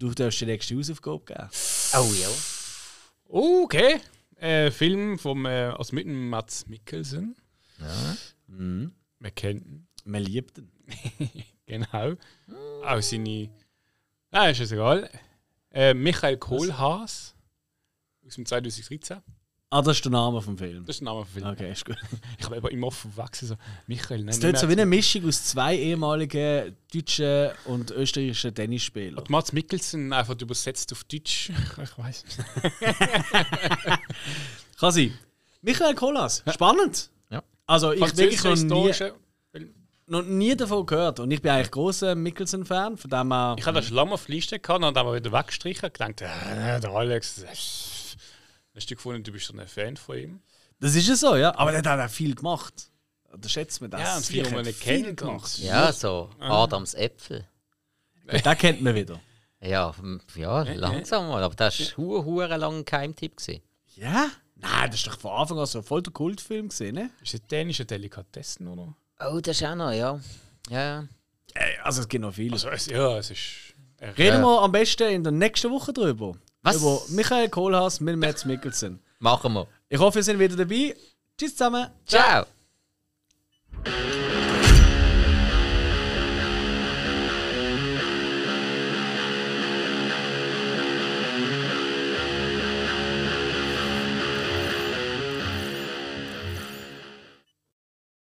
Du darfst die nächste Hausaufgabe geben. Oh ja. Okay. Äh, Film vom, äh, also mit dem Mats Mikkelsen. Mhm. Wir kennen ihn. Man liebt ihn. *laughs* Genau. Auch seine. Nein, ist es egal. Äh, Michael Kohlhaas. Aus dem 2013. Ah, das ist der Name vom Film. Das ist der Name vom Film. Okay, ist gut. *laughs* Ich habe aber immer offen verwechselt. So, Michael, nein. Es tut so wie eine Mischung aus zwei ehemaligen deutschen und österreichischen Tennisspielern. Mats Mikkelsen einfach übersetzt auf Deutsch. *laughs* Ich weiß nicht. *laughs* Kann sein. Michael Kolas, spannend. Ja. Also ich wirklich noch nie, noch nie davon gehört. Und ich bin eigentlich großer Mikkelsen-Fan, von dem her... Ich hatte das schon lange auf der Liste gehabt und dann wieder weggestrichen und gedacht, äh, der Alex, ist, Hast du gefunden, du bist so ein Fan von ihm? Das ist ja so, ja. Aber der hat auch viel gemacht. Da schätzt man das. Ja, und viele, die man nicht kennt. und- Ja, so Adams Äpfel. Den kennt man wieder. Ja, m- ja, langsam mal. Aber das war hure lang ein Geheimtipp. gewesen. Ja? Nein, das ist doch von Anfang an so voll der Kultfilm gesehen, ne? Ist das dänische Delikatessen, oder? Oh, das ist auch noch, ja. Ja, ja. Also es gibt noch viel. Also, es, ja, es ist. Reden wir am besten in der nächsten Woche drüber. Was? Über Michael Kohlhaas mit Mats Mikkelsen. Machen wir. Ich hoffe, ihr seid wieder dabei. Tschüss zusammen. Ciao. Ciao.